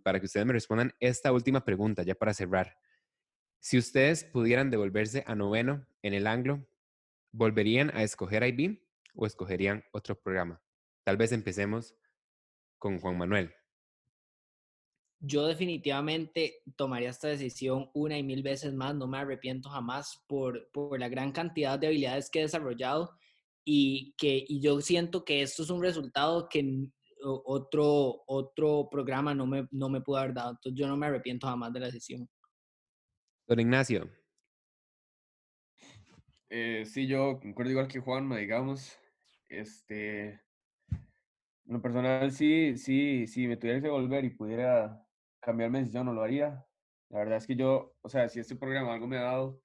para que ustedes me respondan esta última pregunta, ya para cerrar. Si ustedes pudieran devolverse a noveno en el anglo, ¿volverían a escoger IB o escogerían otro programa? Tal vez empecemos con Juan Manuel. Yo definitivamente tomaría esta decisión una y mil veces más, no me arrepiento jamás por, por la gran cantidad de habilidades que he desarrollado y que y yo siento que esto es un resultado que otro, otro programa no me, no me pudo haber dado, entonces yo no me arrepiento jamás de la decisión. Don Ignacio, Eh, sí, yo concuerdo igual que Juanma, digamos. Este, en lo personal, sí, sí, si me tuviera que volver y pudiera cambiar mi decisión, no lo haría. La verdad es que yo, o sea, si este programa algo me ha dado,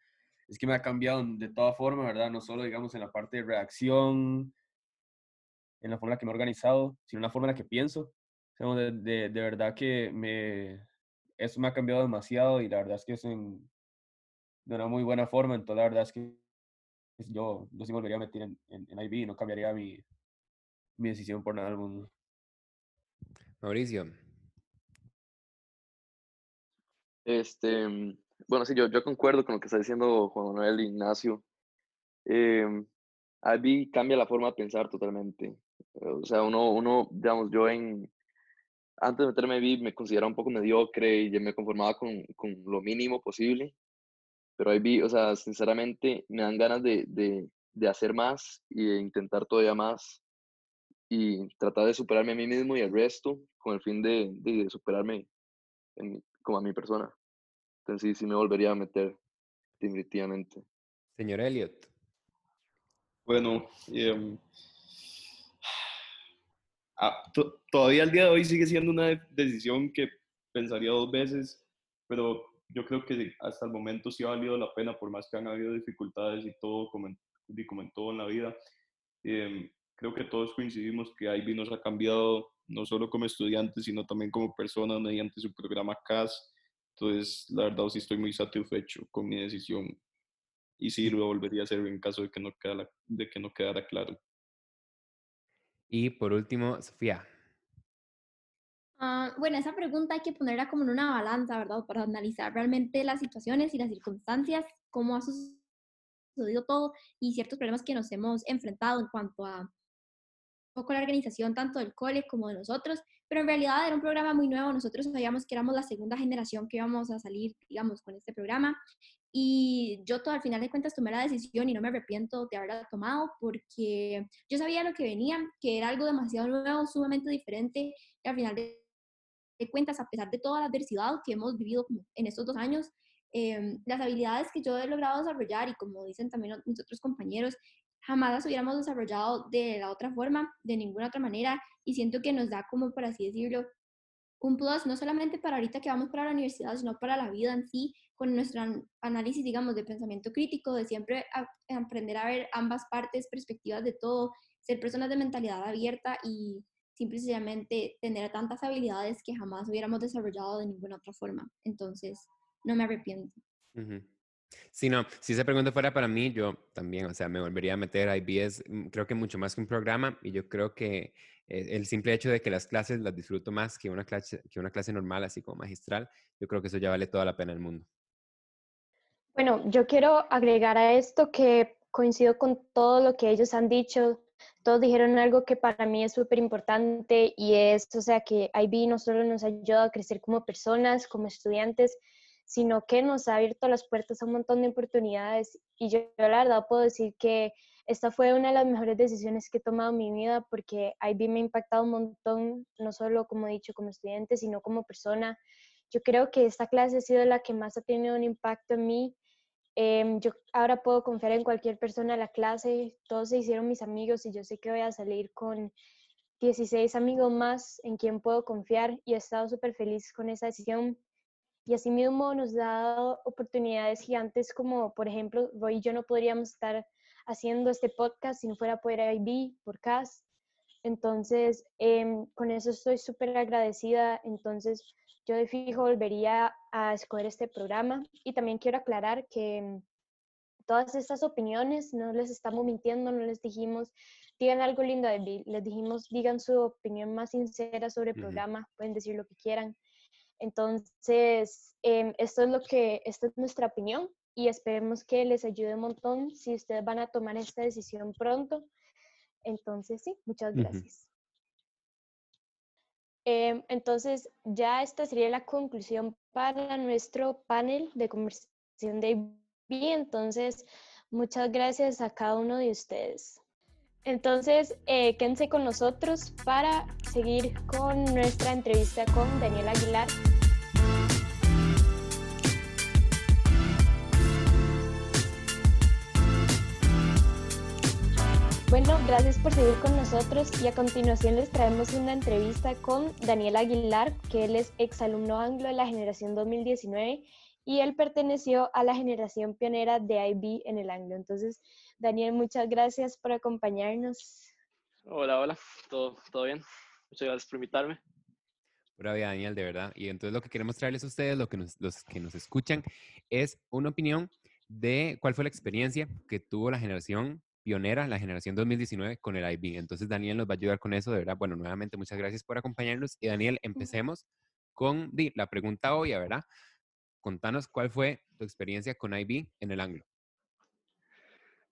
es que me ha cambiado de toda forma, ¿verdad? No solo, digamos, en la parte de reacción, en la forma en la que me he organizado, sino en la forma en la que pienso. O sea, de, verdad que me, eso me ha cambiado demasiado y la verdad es que es en, de una muy buena forma. Entonces, la verdad es que yo, yo sí volvería a meter en, en, en IB y no cambiaría mi, mi decisión por nada del mundo. Mauricio, Este, mm, bueno, sí, yo, yo concuerdo con lo que está diciendo Juan Manuel Ignacio. IB cambia la forma de pensar totalmente. O sea, uno, uno, digamos, yo en, antes de meterme a me consideraba un poco mediocre y me conformaba con, con lo mínimo posible. Pero IB, o sea, sinceramente me dan ganas de, de, de hacer más y de intentar todavía más y tratar de superarme a mí mismo y al resto con el fin de, de, superarme en como a mi persona. Entonces sí, sí me volvería a meter definitivamente. señor Elliot, Bueno, em, *sighs* ah, to- todavía al día de hoy sigue siendo una de- decisión que pensaría dos veces, pero yo creo que hasta el momento sí ha valido la pena, por más que han habido dificultades y todo, como en, y como en todo en la vida. Em, creo que todos coincidimos que IB nos ha cambiado, no solo como estudiantes, sino también como personas mediante su programa CAS. Entonces, la verdad, sí estoy muy satisfecho con mi decisión y sí lo volvería a hacer en caso de que no, quedara, de que no quedara claro. y por último, Sofía. Ah, bueno, esa pregunta hay que ponerla como en una balanza, ¿verdad? Para analizar realmente las situaciones y las circunstancias, cómo ha sucedido todo y ciertos problemas que nos hemos enfrentado en cuanto a poco la organización tanto del cole como de nosotros. pero en realidad era un programa muy nuevo, nosotros sabíamos que éramos la segunda generación que íbamos a salir, digamos, con este programa, y yo todo al final de cuentas tomé la decisión y no me arrepiento de haberla tomado porque yo sabía lo que venía, que era algo demasiado nuevo, sumamente diferente, y al final de, cuentas, a pesar de toda la adversidad que hemos vivido en estos dos años, em, las habilidades que yo he logrado desarrollar y como dicen también mis otros compañeros, jamás las hubiéramos desarrollado de la otra forma, de ninguna otra manera, y siento que nos da como, por así decirlo, un plus, no solamente para ahorita que vamos para la universidad, sino para la vida en sí, con nuestro análisis, digamos, de pensamiento crítico, de siempre aprender a ver ambas partes, perspectivas de todo, ser personas de mentalidad abierta y simplemente tener tantas habilidades que jamás hubiéramos desarrollado de ninguna otra forma. Entonces, no me arrepiento. Sí, no, si esa pregunta fuera para mí, yo también, o sea, me volvería a meter. IB mm, creo que mucho más que un programa y yo creo que eh, el simple hecho de que las clases las disfruto más que una clase, que una clase normal, así como magistral, yo creo que eso ya vale toda la pena el mundo. Bueno, yo quiero agregar a esto que coincido con todo lo que ellos han dicho. Todos dijeron algo que para mí es súper importante y es, o sea, que IB no solo nos ayuda a crecer como personas, como estudiantes, sino que nos ha abierto las puertas a un montón de oportunidades. Y yo, la verdad puedo decir que esta fue una de las mejores decisiones que he tomado en mi vida porque IB me ha impactado un montón, no solo como dicho como estudiante, sino como persona. Yo creo que esta clase ha sido la que más ha tenido un impacto en mí Em, yo ahora puedo confiar en cualquier persona de la clase, todos se hicieron mis amigos y yo sé que voy a salir con 16 amigos más en quien puedo confiar y he estado súper feliz con esa decisión. Y asimismo nos ha dado oportunidades gigantes como, por ejemplo, Roy y yo no podríamos estar haciendo este podcast si no fuera por IB, por CAS. Entonces, em, con eso estoy súper agradecida. Entonces, yo de fijo volvería a escoger este programa y también quiero aclarar que mm, todas estas opiniones no les estamos mintiendo, no les dijimos digan algo lindo de Bill, les dijimos digan su opinión más sincera sobre el programa, pueden decir lo que quieran. Entonces, em, esto es lo que, esta es nuestra opinión y esperemos que les ayude un montón si ustedes van a tomar esta decisión pronto. Entonces, sí, muchas gracias. Em, entonces, ya esta sería la conclusión para nuestro panel de conversación de IB. Entonces, muchas gracias a cada uno de ustedes. Entonces, eh, quédense con nosotros para seguir con nuestra entrevista con Daniel Aguilar. Bueno, gracias por seguir con nosotros y a continuación les traemos una entrevista con Daniel Aguilar, que él es exalumno anglo de la generación 2019 y él perteneció a la generación pionera de IB en el anglo. Entonces, Daniel, muchas gracias por acompañarnos. Hola, hola, ¿todo, todo bien? Muchas gracias por invitarme. Bravo, Daniel, de verdad. Y entonces lo que queremos traerles a ustedes, lo que los que nos escuchan, es una opinión de cuál fue la experiencia que tuvo la generación pionera, la generación 2019, con el IB. Entonces, Daniel nos va a ayudar con eso, de verdad. Bueno, nuevamente, muchas gracias por acompañarnos. Y Daniel, empecemos con la pregunta hoy, ¿verdad? Contanos cuál fue tu experiencia con IB en el anglo.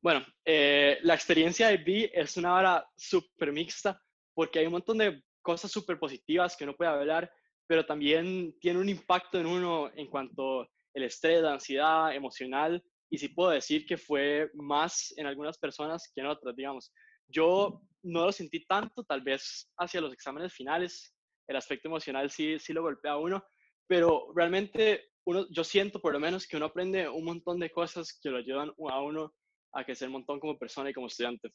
Bueno, eh, la experiencia de IB es una hora súper mixta porque hay un montón de cosas súper positivas que uno puede hablar, pero también tiene un impacto en uno en cuanto el estrés, la ansiedad emocional y sí puedo decir que fue más en algunas personas que en otras, digamos. Yo no lo sentí tanto, tal vez hacia los exámenes finales, el aspecto emocional sí, sí lo golpea a uno, pero realmente uno, yo siento por lo menos que uno aprende un montón de cosas que lo ayudan a uno a crecer un montón como persona y como estudiante.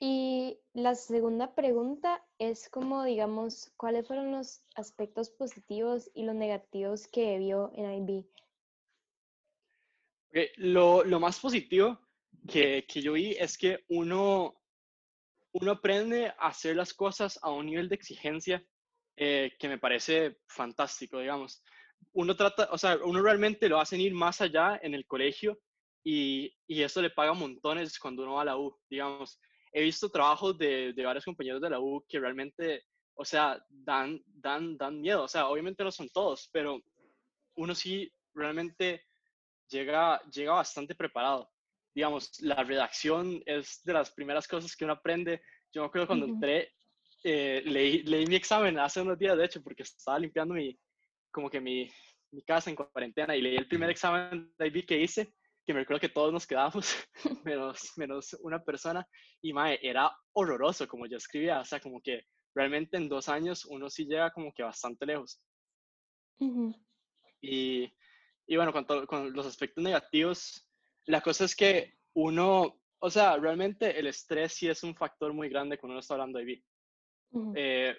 Y la segunda pregunta es como, digamos, ¿cuáles fueron los aspectos positivos y los negativos que vio en IB? Lo, lo, más positivo que, que, yo vi es que uno, uno aprende a hacer las cosas a un nivel de exigencia eh, que me parece fantástico, digamos. Uno trata, o sea, uno realmente lo hace ir más allá en el colegio y, y eso le paga montones cuando uno va a la U, digamos. He visto trabajos de, de varios compañeros de la U que realmente, o sea, dan, dan, dan miedo. O sea, obviamente no son todos, pero uno sí realmente llega, llega bastante preparado. Digamos, la redacción es de las primeras cosas que uno aprende. Yo me acuerdo cuando entré, eh, leí, leí mi examen hace unos días, de hecho, porque estaba limpiando mi, como que mi, mi casa en cuarentena y leí el primer examen de IB que hice, que me recuerdo que todos nos quedamos, *laughs* *laughs* menos, menos una persona, y mae, era horroroso como yo escribía, o sea, como que realmente en dos años uno sí llega como que bastante lejos. Y, y bueno, con, con los aspectos negativos, la cosa es que uno, o sea, realmente el estrés sí es un factor muy grande cuando uno está hablando de IB. Eh,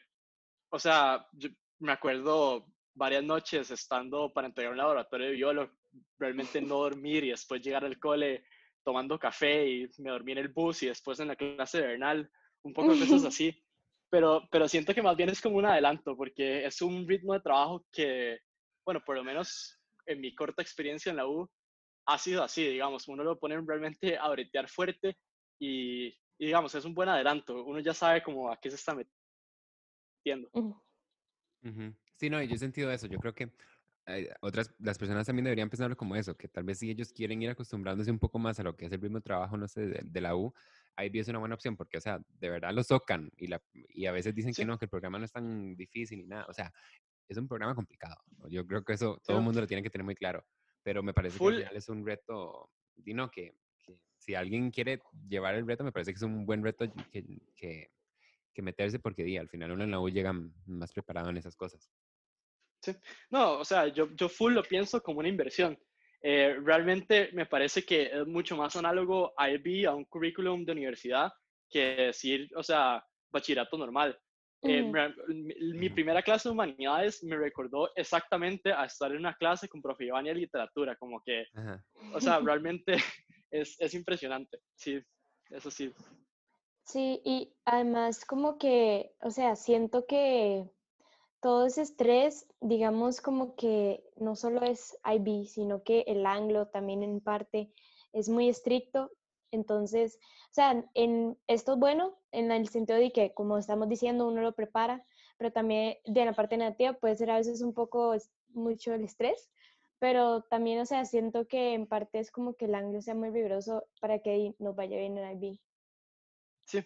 o sea, yo me acuerdo varias noches estando para entregar un laboratorio de biólogo, realmente no dormir y después llegar al cole tomando café y me dormí en el bus y después en la clase de Bernal, un poco de cosas *laughs* así. Pero, pero siento que más bien es como un adelanto porque es un ritmo de trabajo que, bueno, por lo menos en mi corta experiencia en la U, ha sido así, digamos, uno lo pone realmente a bretear fuerte y, y digamos, es un buen adelanto, uno ya sabe como a qué se está metiendo. Sí, no, yo he sentido eso. Yo creo que eh, otras, las personas también deberían pensarlo como eso, que tal vez si ellos quieren ir acostumbrándose un poco más a lo que es el de trabajo, no sé, de, la U, IB es una buena opción porque, o sea, de verdad lo tocan y, la, y a veces dicen que no, que el programa no es tan difícil ni nada. O sea, es un programa complicado. Yo creo que eso todo el mundo lo tiene que tener muy claro, pero me parece que al final es un reto, no, que, que, si alguien quiere llevar el reto, me parece que es un buen reto que, que, que meterse porque di, al final uno en la U llega más preparado en esas cosas. Sí. No, o sea, yo, yo full lo pienso como una inversión. Eh, realmente me parece que es mucho más análogo a IB, a un currículum de universidad, que decir, o sea, bachillerato normal. Eh, mi, primera clase de humanidades me recordó exactamente a estar en una clase con profe Iván de literatura, como que, o sea, *laughs* realmente *laughs* es, es impresionante, sí, eso sí. Sí, y además como que, o sea, siento que todo ese estrés, digamos como que no solo es IB, sino que el anglo también en parte es muy estricto. Entonces, o sea, en, esto es bueno en el sentido de que, como estamos diciendo, uno lo prepara, pero también de la parte negativa puede ser a veces un poco mucho el estrés, pero también, o sea, siento que en parte es como que el anglo sea muy vigoroso para que nos vaya bien en IB. Sí,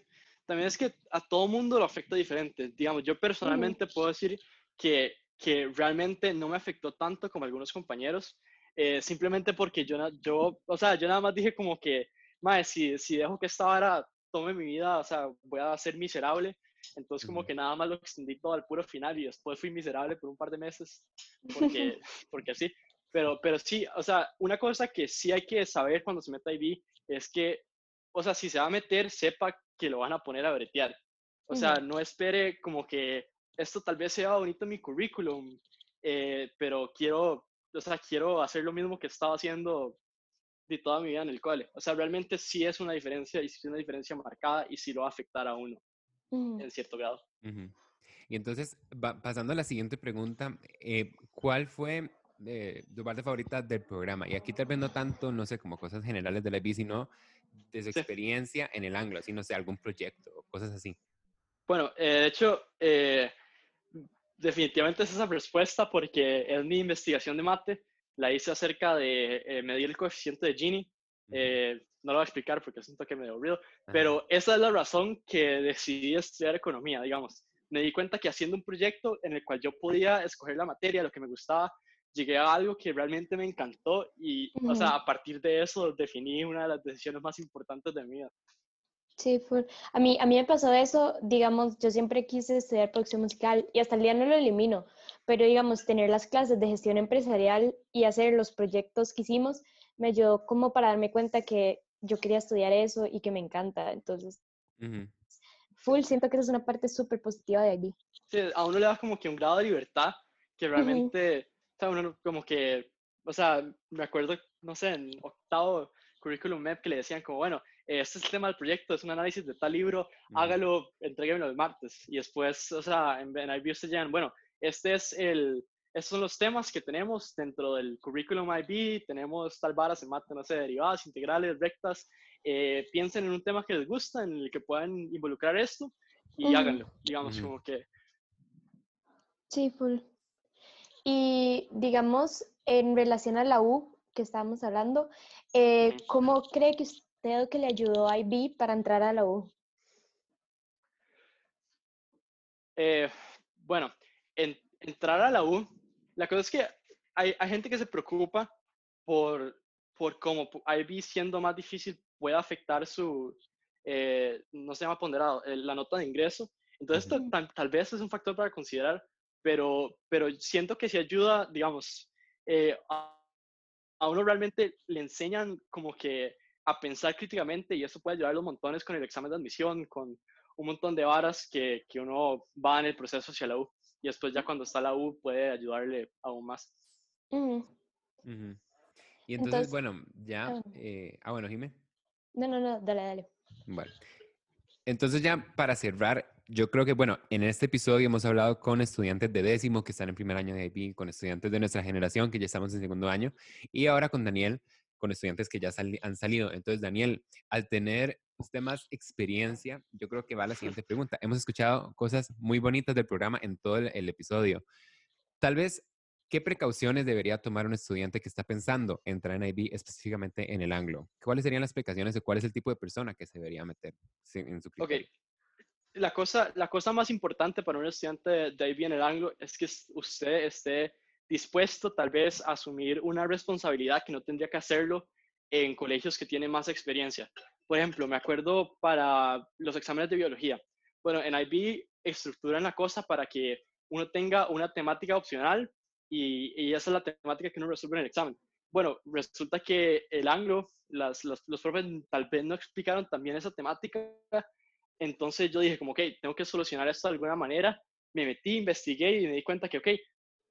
también es que a todo mundo lo afecta diferente. Digamos, yo personalmente puedo decir que, que realmente no me afectó tanto como algunos compañeros, eh, simplemente porque yo, yo, o sea, yo nada más dije como que, madre, si, si dejo que esta vara tome mi vida, o sea, voy a ser miserable. Entonces como que nada más lo extendí todo al puro final y después fui miserable por un par de meses, porque, *laughs* porque sí. Pero, pero sí, o sea, una cosa que sí hay que saber cuando se mete IB es que, o sea, si se va a meter, sepa que lo van a poner a bretear. O sea, no espere como que esto tal vez sea bonito en mi currículum, eh, pero quiero, o sea, quiero hacer lo mismo que estaba haciendo de toda mi vida en el cole. O sea, realmente sí es una diferencia y sí es una diferencia marcada y sí lo va a afectar a uno en cierto grado. Y entonces, pasando a la siguiente pregunta, eh, ¿cuál fue eh, tu parte favorita del programa? Y aquí tal vez no tanto, no sé, como cosas generales de la IB, sino de su experiencia en el ángulo, así, no sé, algún proyecto o cosas así. Bueno, eh, de hecho, eh, definitivamente es esa respuesta porque es mi investigación de mate. La hice acerca de eh, medir el coeficiente de Gini. no lo voy a explicar porque siento que me aburrido, pero esa es la razón que decidí estudiar economía, digamos. Me di cuenta que haciendo un proyecto en el cual yo podía escoger la materia, lo que me gustaba, llegué a algo que realmente me encantó y, o sea, a partir de eso definí una de las decisiones más importantes de mi vida. Sí, a mí, a mí me pasó eso, digamos, yo siempre quise estudiar producción musical y hasta el día no lo elimino, pero digamos, tener las clases de gestión empresarial y hacer los proyectos que hicimos me ayudó como para darme cuenta que yo quería estudiar eso y que me encanta, entonces, full, siento que esa es una parte súper positiva de allí. Sí, a uno le da como que un grado de libertad que realmente sea, uno como que, o sea, me acuerdo, no sé, en octavo curriculum map que le decían como, bueno, este es el tema del proyecto, es un análisis de tal libro, hágalo, entréguemelo el martes. Y después, o sea, en, en IB ustedes llegan, bueno, este es el, estos son los temas que tenemos dentro del currículum IB, tenemos tal varas en mate, no sé, derivadas, integrales, rectas. Eh, piensen en un tema que les gusta, en el que puedan involucrar esto y háganlo, digamos, como que... Sí, full. Y digamos, en relación a la U que estábamos hablando, eh, ¿cómo cree que usted que le ayudó a IB para entrar a la U? Eh, bueno, en, entrar a la U, la cosa es que hay, hay gente que se preocupa por, por cómo IB siendo más difícil puede afectar su, eh, no se llama ponderado, eh, la nota de ingreso. Entonces, Ujú. tal, tal vez es un factor para considerar, pero, pero siento que si ayuda, digamos, eh, a, a uno realmente le enseñan como que a pensar críticamente y eso puede ayudarlo montones con el examen de admisión, con un montón de varas que, que uno va en el proceso hacia la U y después ya cuando está la U puede ayudarle aún más. Ujú. Y entonces, Entonces, bueno, ya... ah, eh, ah, bueno, Jimé. no, no, no, dale, dale. Bueno, entonces ya para cerrar, yo creo que, bueno, en este episodio hemos hablado con estudiantes de décimo que están en primer año de IB, con estudiantes de nuestra generación que ya estamos en segundo año, y ahora con Daniel, con estudiantes que ya sali- han salido. Entonces, Daniel, al tener usted más experiencia, yo creo que va la siguiente pregunta. Hemos escuchado cosas muy bonitas del programa en todo el, el episodio. Tal vez, ¿qué precauciones debería tomar un estudiante que está pensando entrar en IB específicamente en el anglo? ¿Cuáles serían las precauciones o cuál es el tipo de persona que se debería meter en su Ok, criterio? La cosa, la cosa más importante para un estudiante de, IB en el anglo es que usted esté dispuesto tal vez a asumir una responsabilidad que no tendría que hacerlo en colegios que tienen más experiencia. Por ejemplo, me acuerdo para los exámenes de biología. Bueno, en IB estructuran la cosa para que uno tenga una temática opcional y, esa es la temática que uno resuelve en el examen. Bueno, resulta que el anglo, las, los, los profes tal vez no explicaron también esa temática entonces yo dije como, ok, tengo que solucionar esto de alguna manera. Me metí, investigué y me di cuenta que, ok,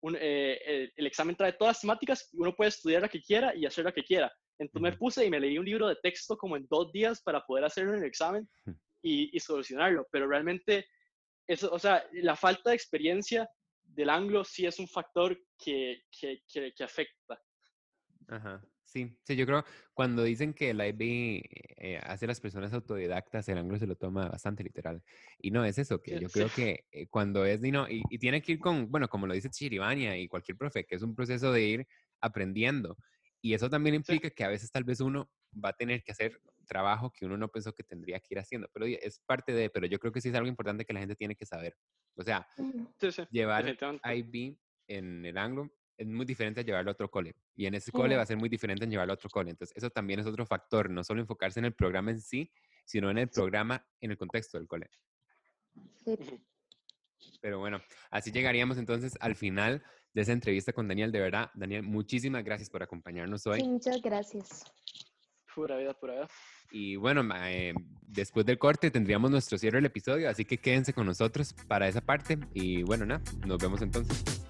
un, eh, el, el examen trae todas las temáticas, uno puede estudiar la que quiera y hacer la que quiera. Entonces me puse y me leí un libro de texto como en dos días para poder hacerlo en el examen y, y solucionarlo. Pero realmente, eso, o sea, la falta de experiencia del anglo sí es un factor que, que, que, que afecta. Ajá. Sí, sí, yo creo cuando dicen que el IB eh, hace a las personas autodidactas, el anglo se lo toma bastante literal. Y no es eso, que Sí, yo sí. creo que eh, cuando es, y, no, y, y tiene que ir con, bueno, como lo dice Chiribania y cualquier profe, que es un proceso de ir aprendiendo. Y eso también implica que a veces tal vez uno va a tener que hacer trabajo que uno no pensó que tendría que ir haciendo. Pero es parte de, pero yo creo que sí es algo importante que la gente tiene que saber. O sea, Ujú. Sí, sí, llevar. IB en el anglo es muy diferente a llevarlo a otro cole. Y en ese cole va a ser muy diferente en llevarlo a otro cole. Entonces, eso también es otro factor, no solo enfocarse en el programa en sí, sino en el programa, en el contexto del cole. Sí. Pero bueno, así llegaríamos entonces al final de esa entrevista con Daniel. De verdad, Daniel, muchísimas gracias por acompañarnos hoy. Sí, muchas gracias. Pura vida, pura vida. Y bueno, eh, después del corte tendríamos nuestro cierre del episodio, así que quédense con nosotros para esa parte. Y bueno, nada, nos vemos entonces.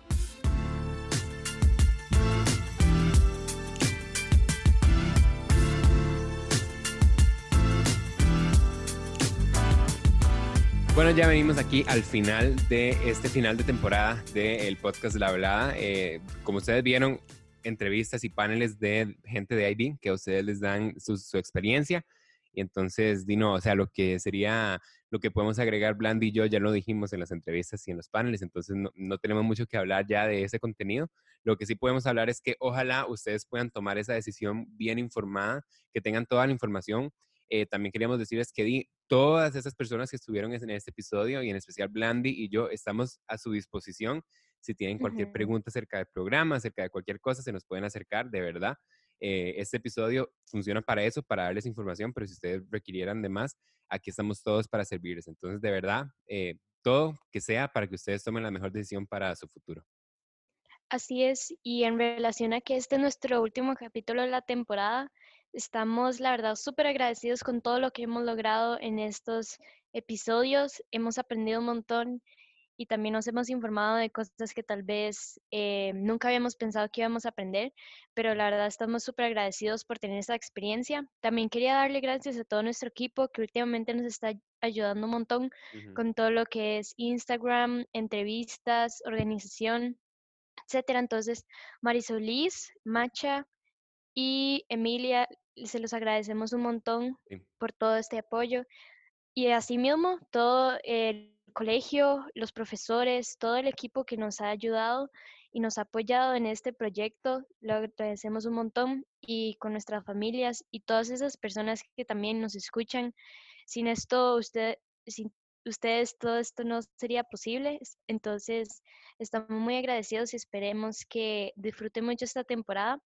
Bueno, ya venimos aquí al final de este final de temporada del podcast La Hablada. Eh, como ustedes vieron, entrevistas y paneles de gente de IB que a ustedes les dan su, experiencia. Y entonces, Dino, o sea, lo que sería, lo que podemos agregar Blandy y yo ya lo dijimos en las entrevistas y en los paneles, entonces no, no tenemos mucho que hablar ya de ese contenido. Lo que sí podemos hablar es que ojalá ustedes puedan tomar esa decisión bien informada, que tengan toda la información. Eh, también queríamos decirles que di, todas esas personas que estuvieron en este episodio y en especial Blandy y yo estamos a su disposición. Si tienen cualquier pregunta acerca del programa, acerca de cualquier cosa, se nos pueden acercar, de verdad. Eh, este episodio funciona para eso, para darles información, pero si ustedes requirieran de más, aquí estamos todos para servirles. Entonces, de verdad, eh, todo que sea para que ustedes tomen la mejor decisión para su futuro. Así es, y en relación a que este es nuestro último capítulo de la temporada, estamos, la verdad, súper agradecidos con todo lo que hemos logrado en estos episodios. Hemos aprendido un montón y también nos hemos informado de cosas que tal vez eh, nunca habíamos pensado que íbamos a aprender, pero la verdad estamos súper agradecidos por tener esta experiencia. También quería darle gracias a todo nuestro equipo que últimamente nos está ayudando un montón con todo lo que es Instagram, entrevistas, organización etcétera. Entonces, Marisolís, Macha y Emilia, se los agradecemos un montón Sí. por todo este apoyo. Y asimismo, todo el colegio, los profesores, todo el equipo que nos ha ayudado y nos ha apoyado en este proyecto, lo agradecemos un montón y con nuestras familias y todas esas personas que también nos escuchan. Sin esto, usted, sin ustedes todo esto no sería posible. Entonces, estamos muy agradecidos y esperemos que disfruten mucho esta temporada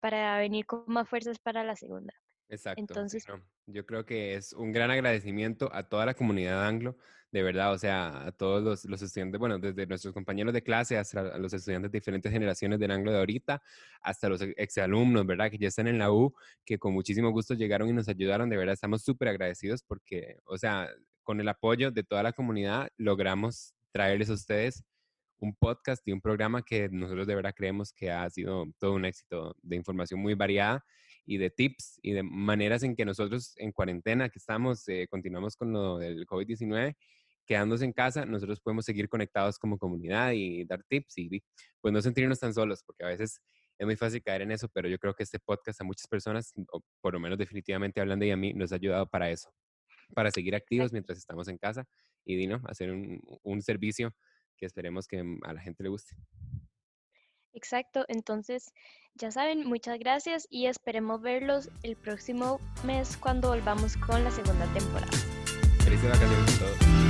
para venir con más fuerzas para la segunda. Exacto. Entonces, yo creo que es un gran agradecimiento a toda la comunidad anglo, de verdad, o sea, a todos los, los estudiantes, bueno, desde nuestros compañeros de clase hasta los estudiantes de diferentes generaciones del anglo de ahorita, hasta los exalumnos, ¿verdad? Que ya están en la U, que con muchísimo gusto llegaron y nos ayudaron, de verdad, estamos súper agradecidos porque, o sea, con el apoyo de toda la comunidad logramos traerles a ustedes un podcast y un programa que nosotros de verdad creemos que ha sido todo un éxito de información muy variada y de tips y de maneras en que nosotros en cuarentena que estamos, eh, continuamos con lo del COVID-19, quedándose en casa, nosotros podemos seguir conectados como comunidad y dar tips y pues no sentirnos tan solos, porque a veces es muy fácil caer en eso, pero yo creo que este podcast a muchas personas, o por lo menos definitivamente hablando y a mí, nos ha ayudado para eso, para seguir activos mientras estamos en casa y Dino, hacer un, un servicio que esperemos que a la gente le guste. Exacto, entonces ya saben, muchas gracias y esperemos verlos el próximo mes cuando volvamos con la segunda temporada. Felices vacaciones a todos.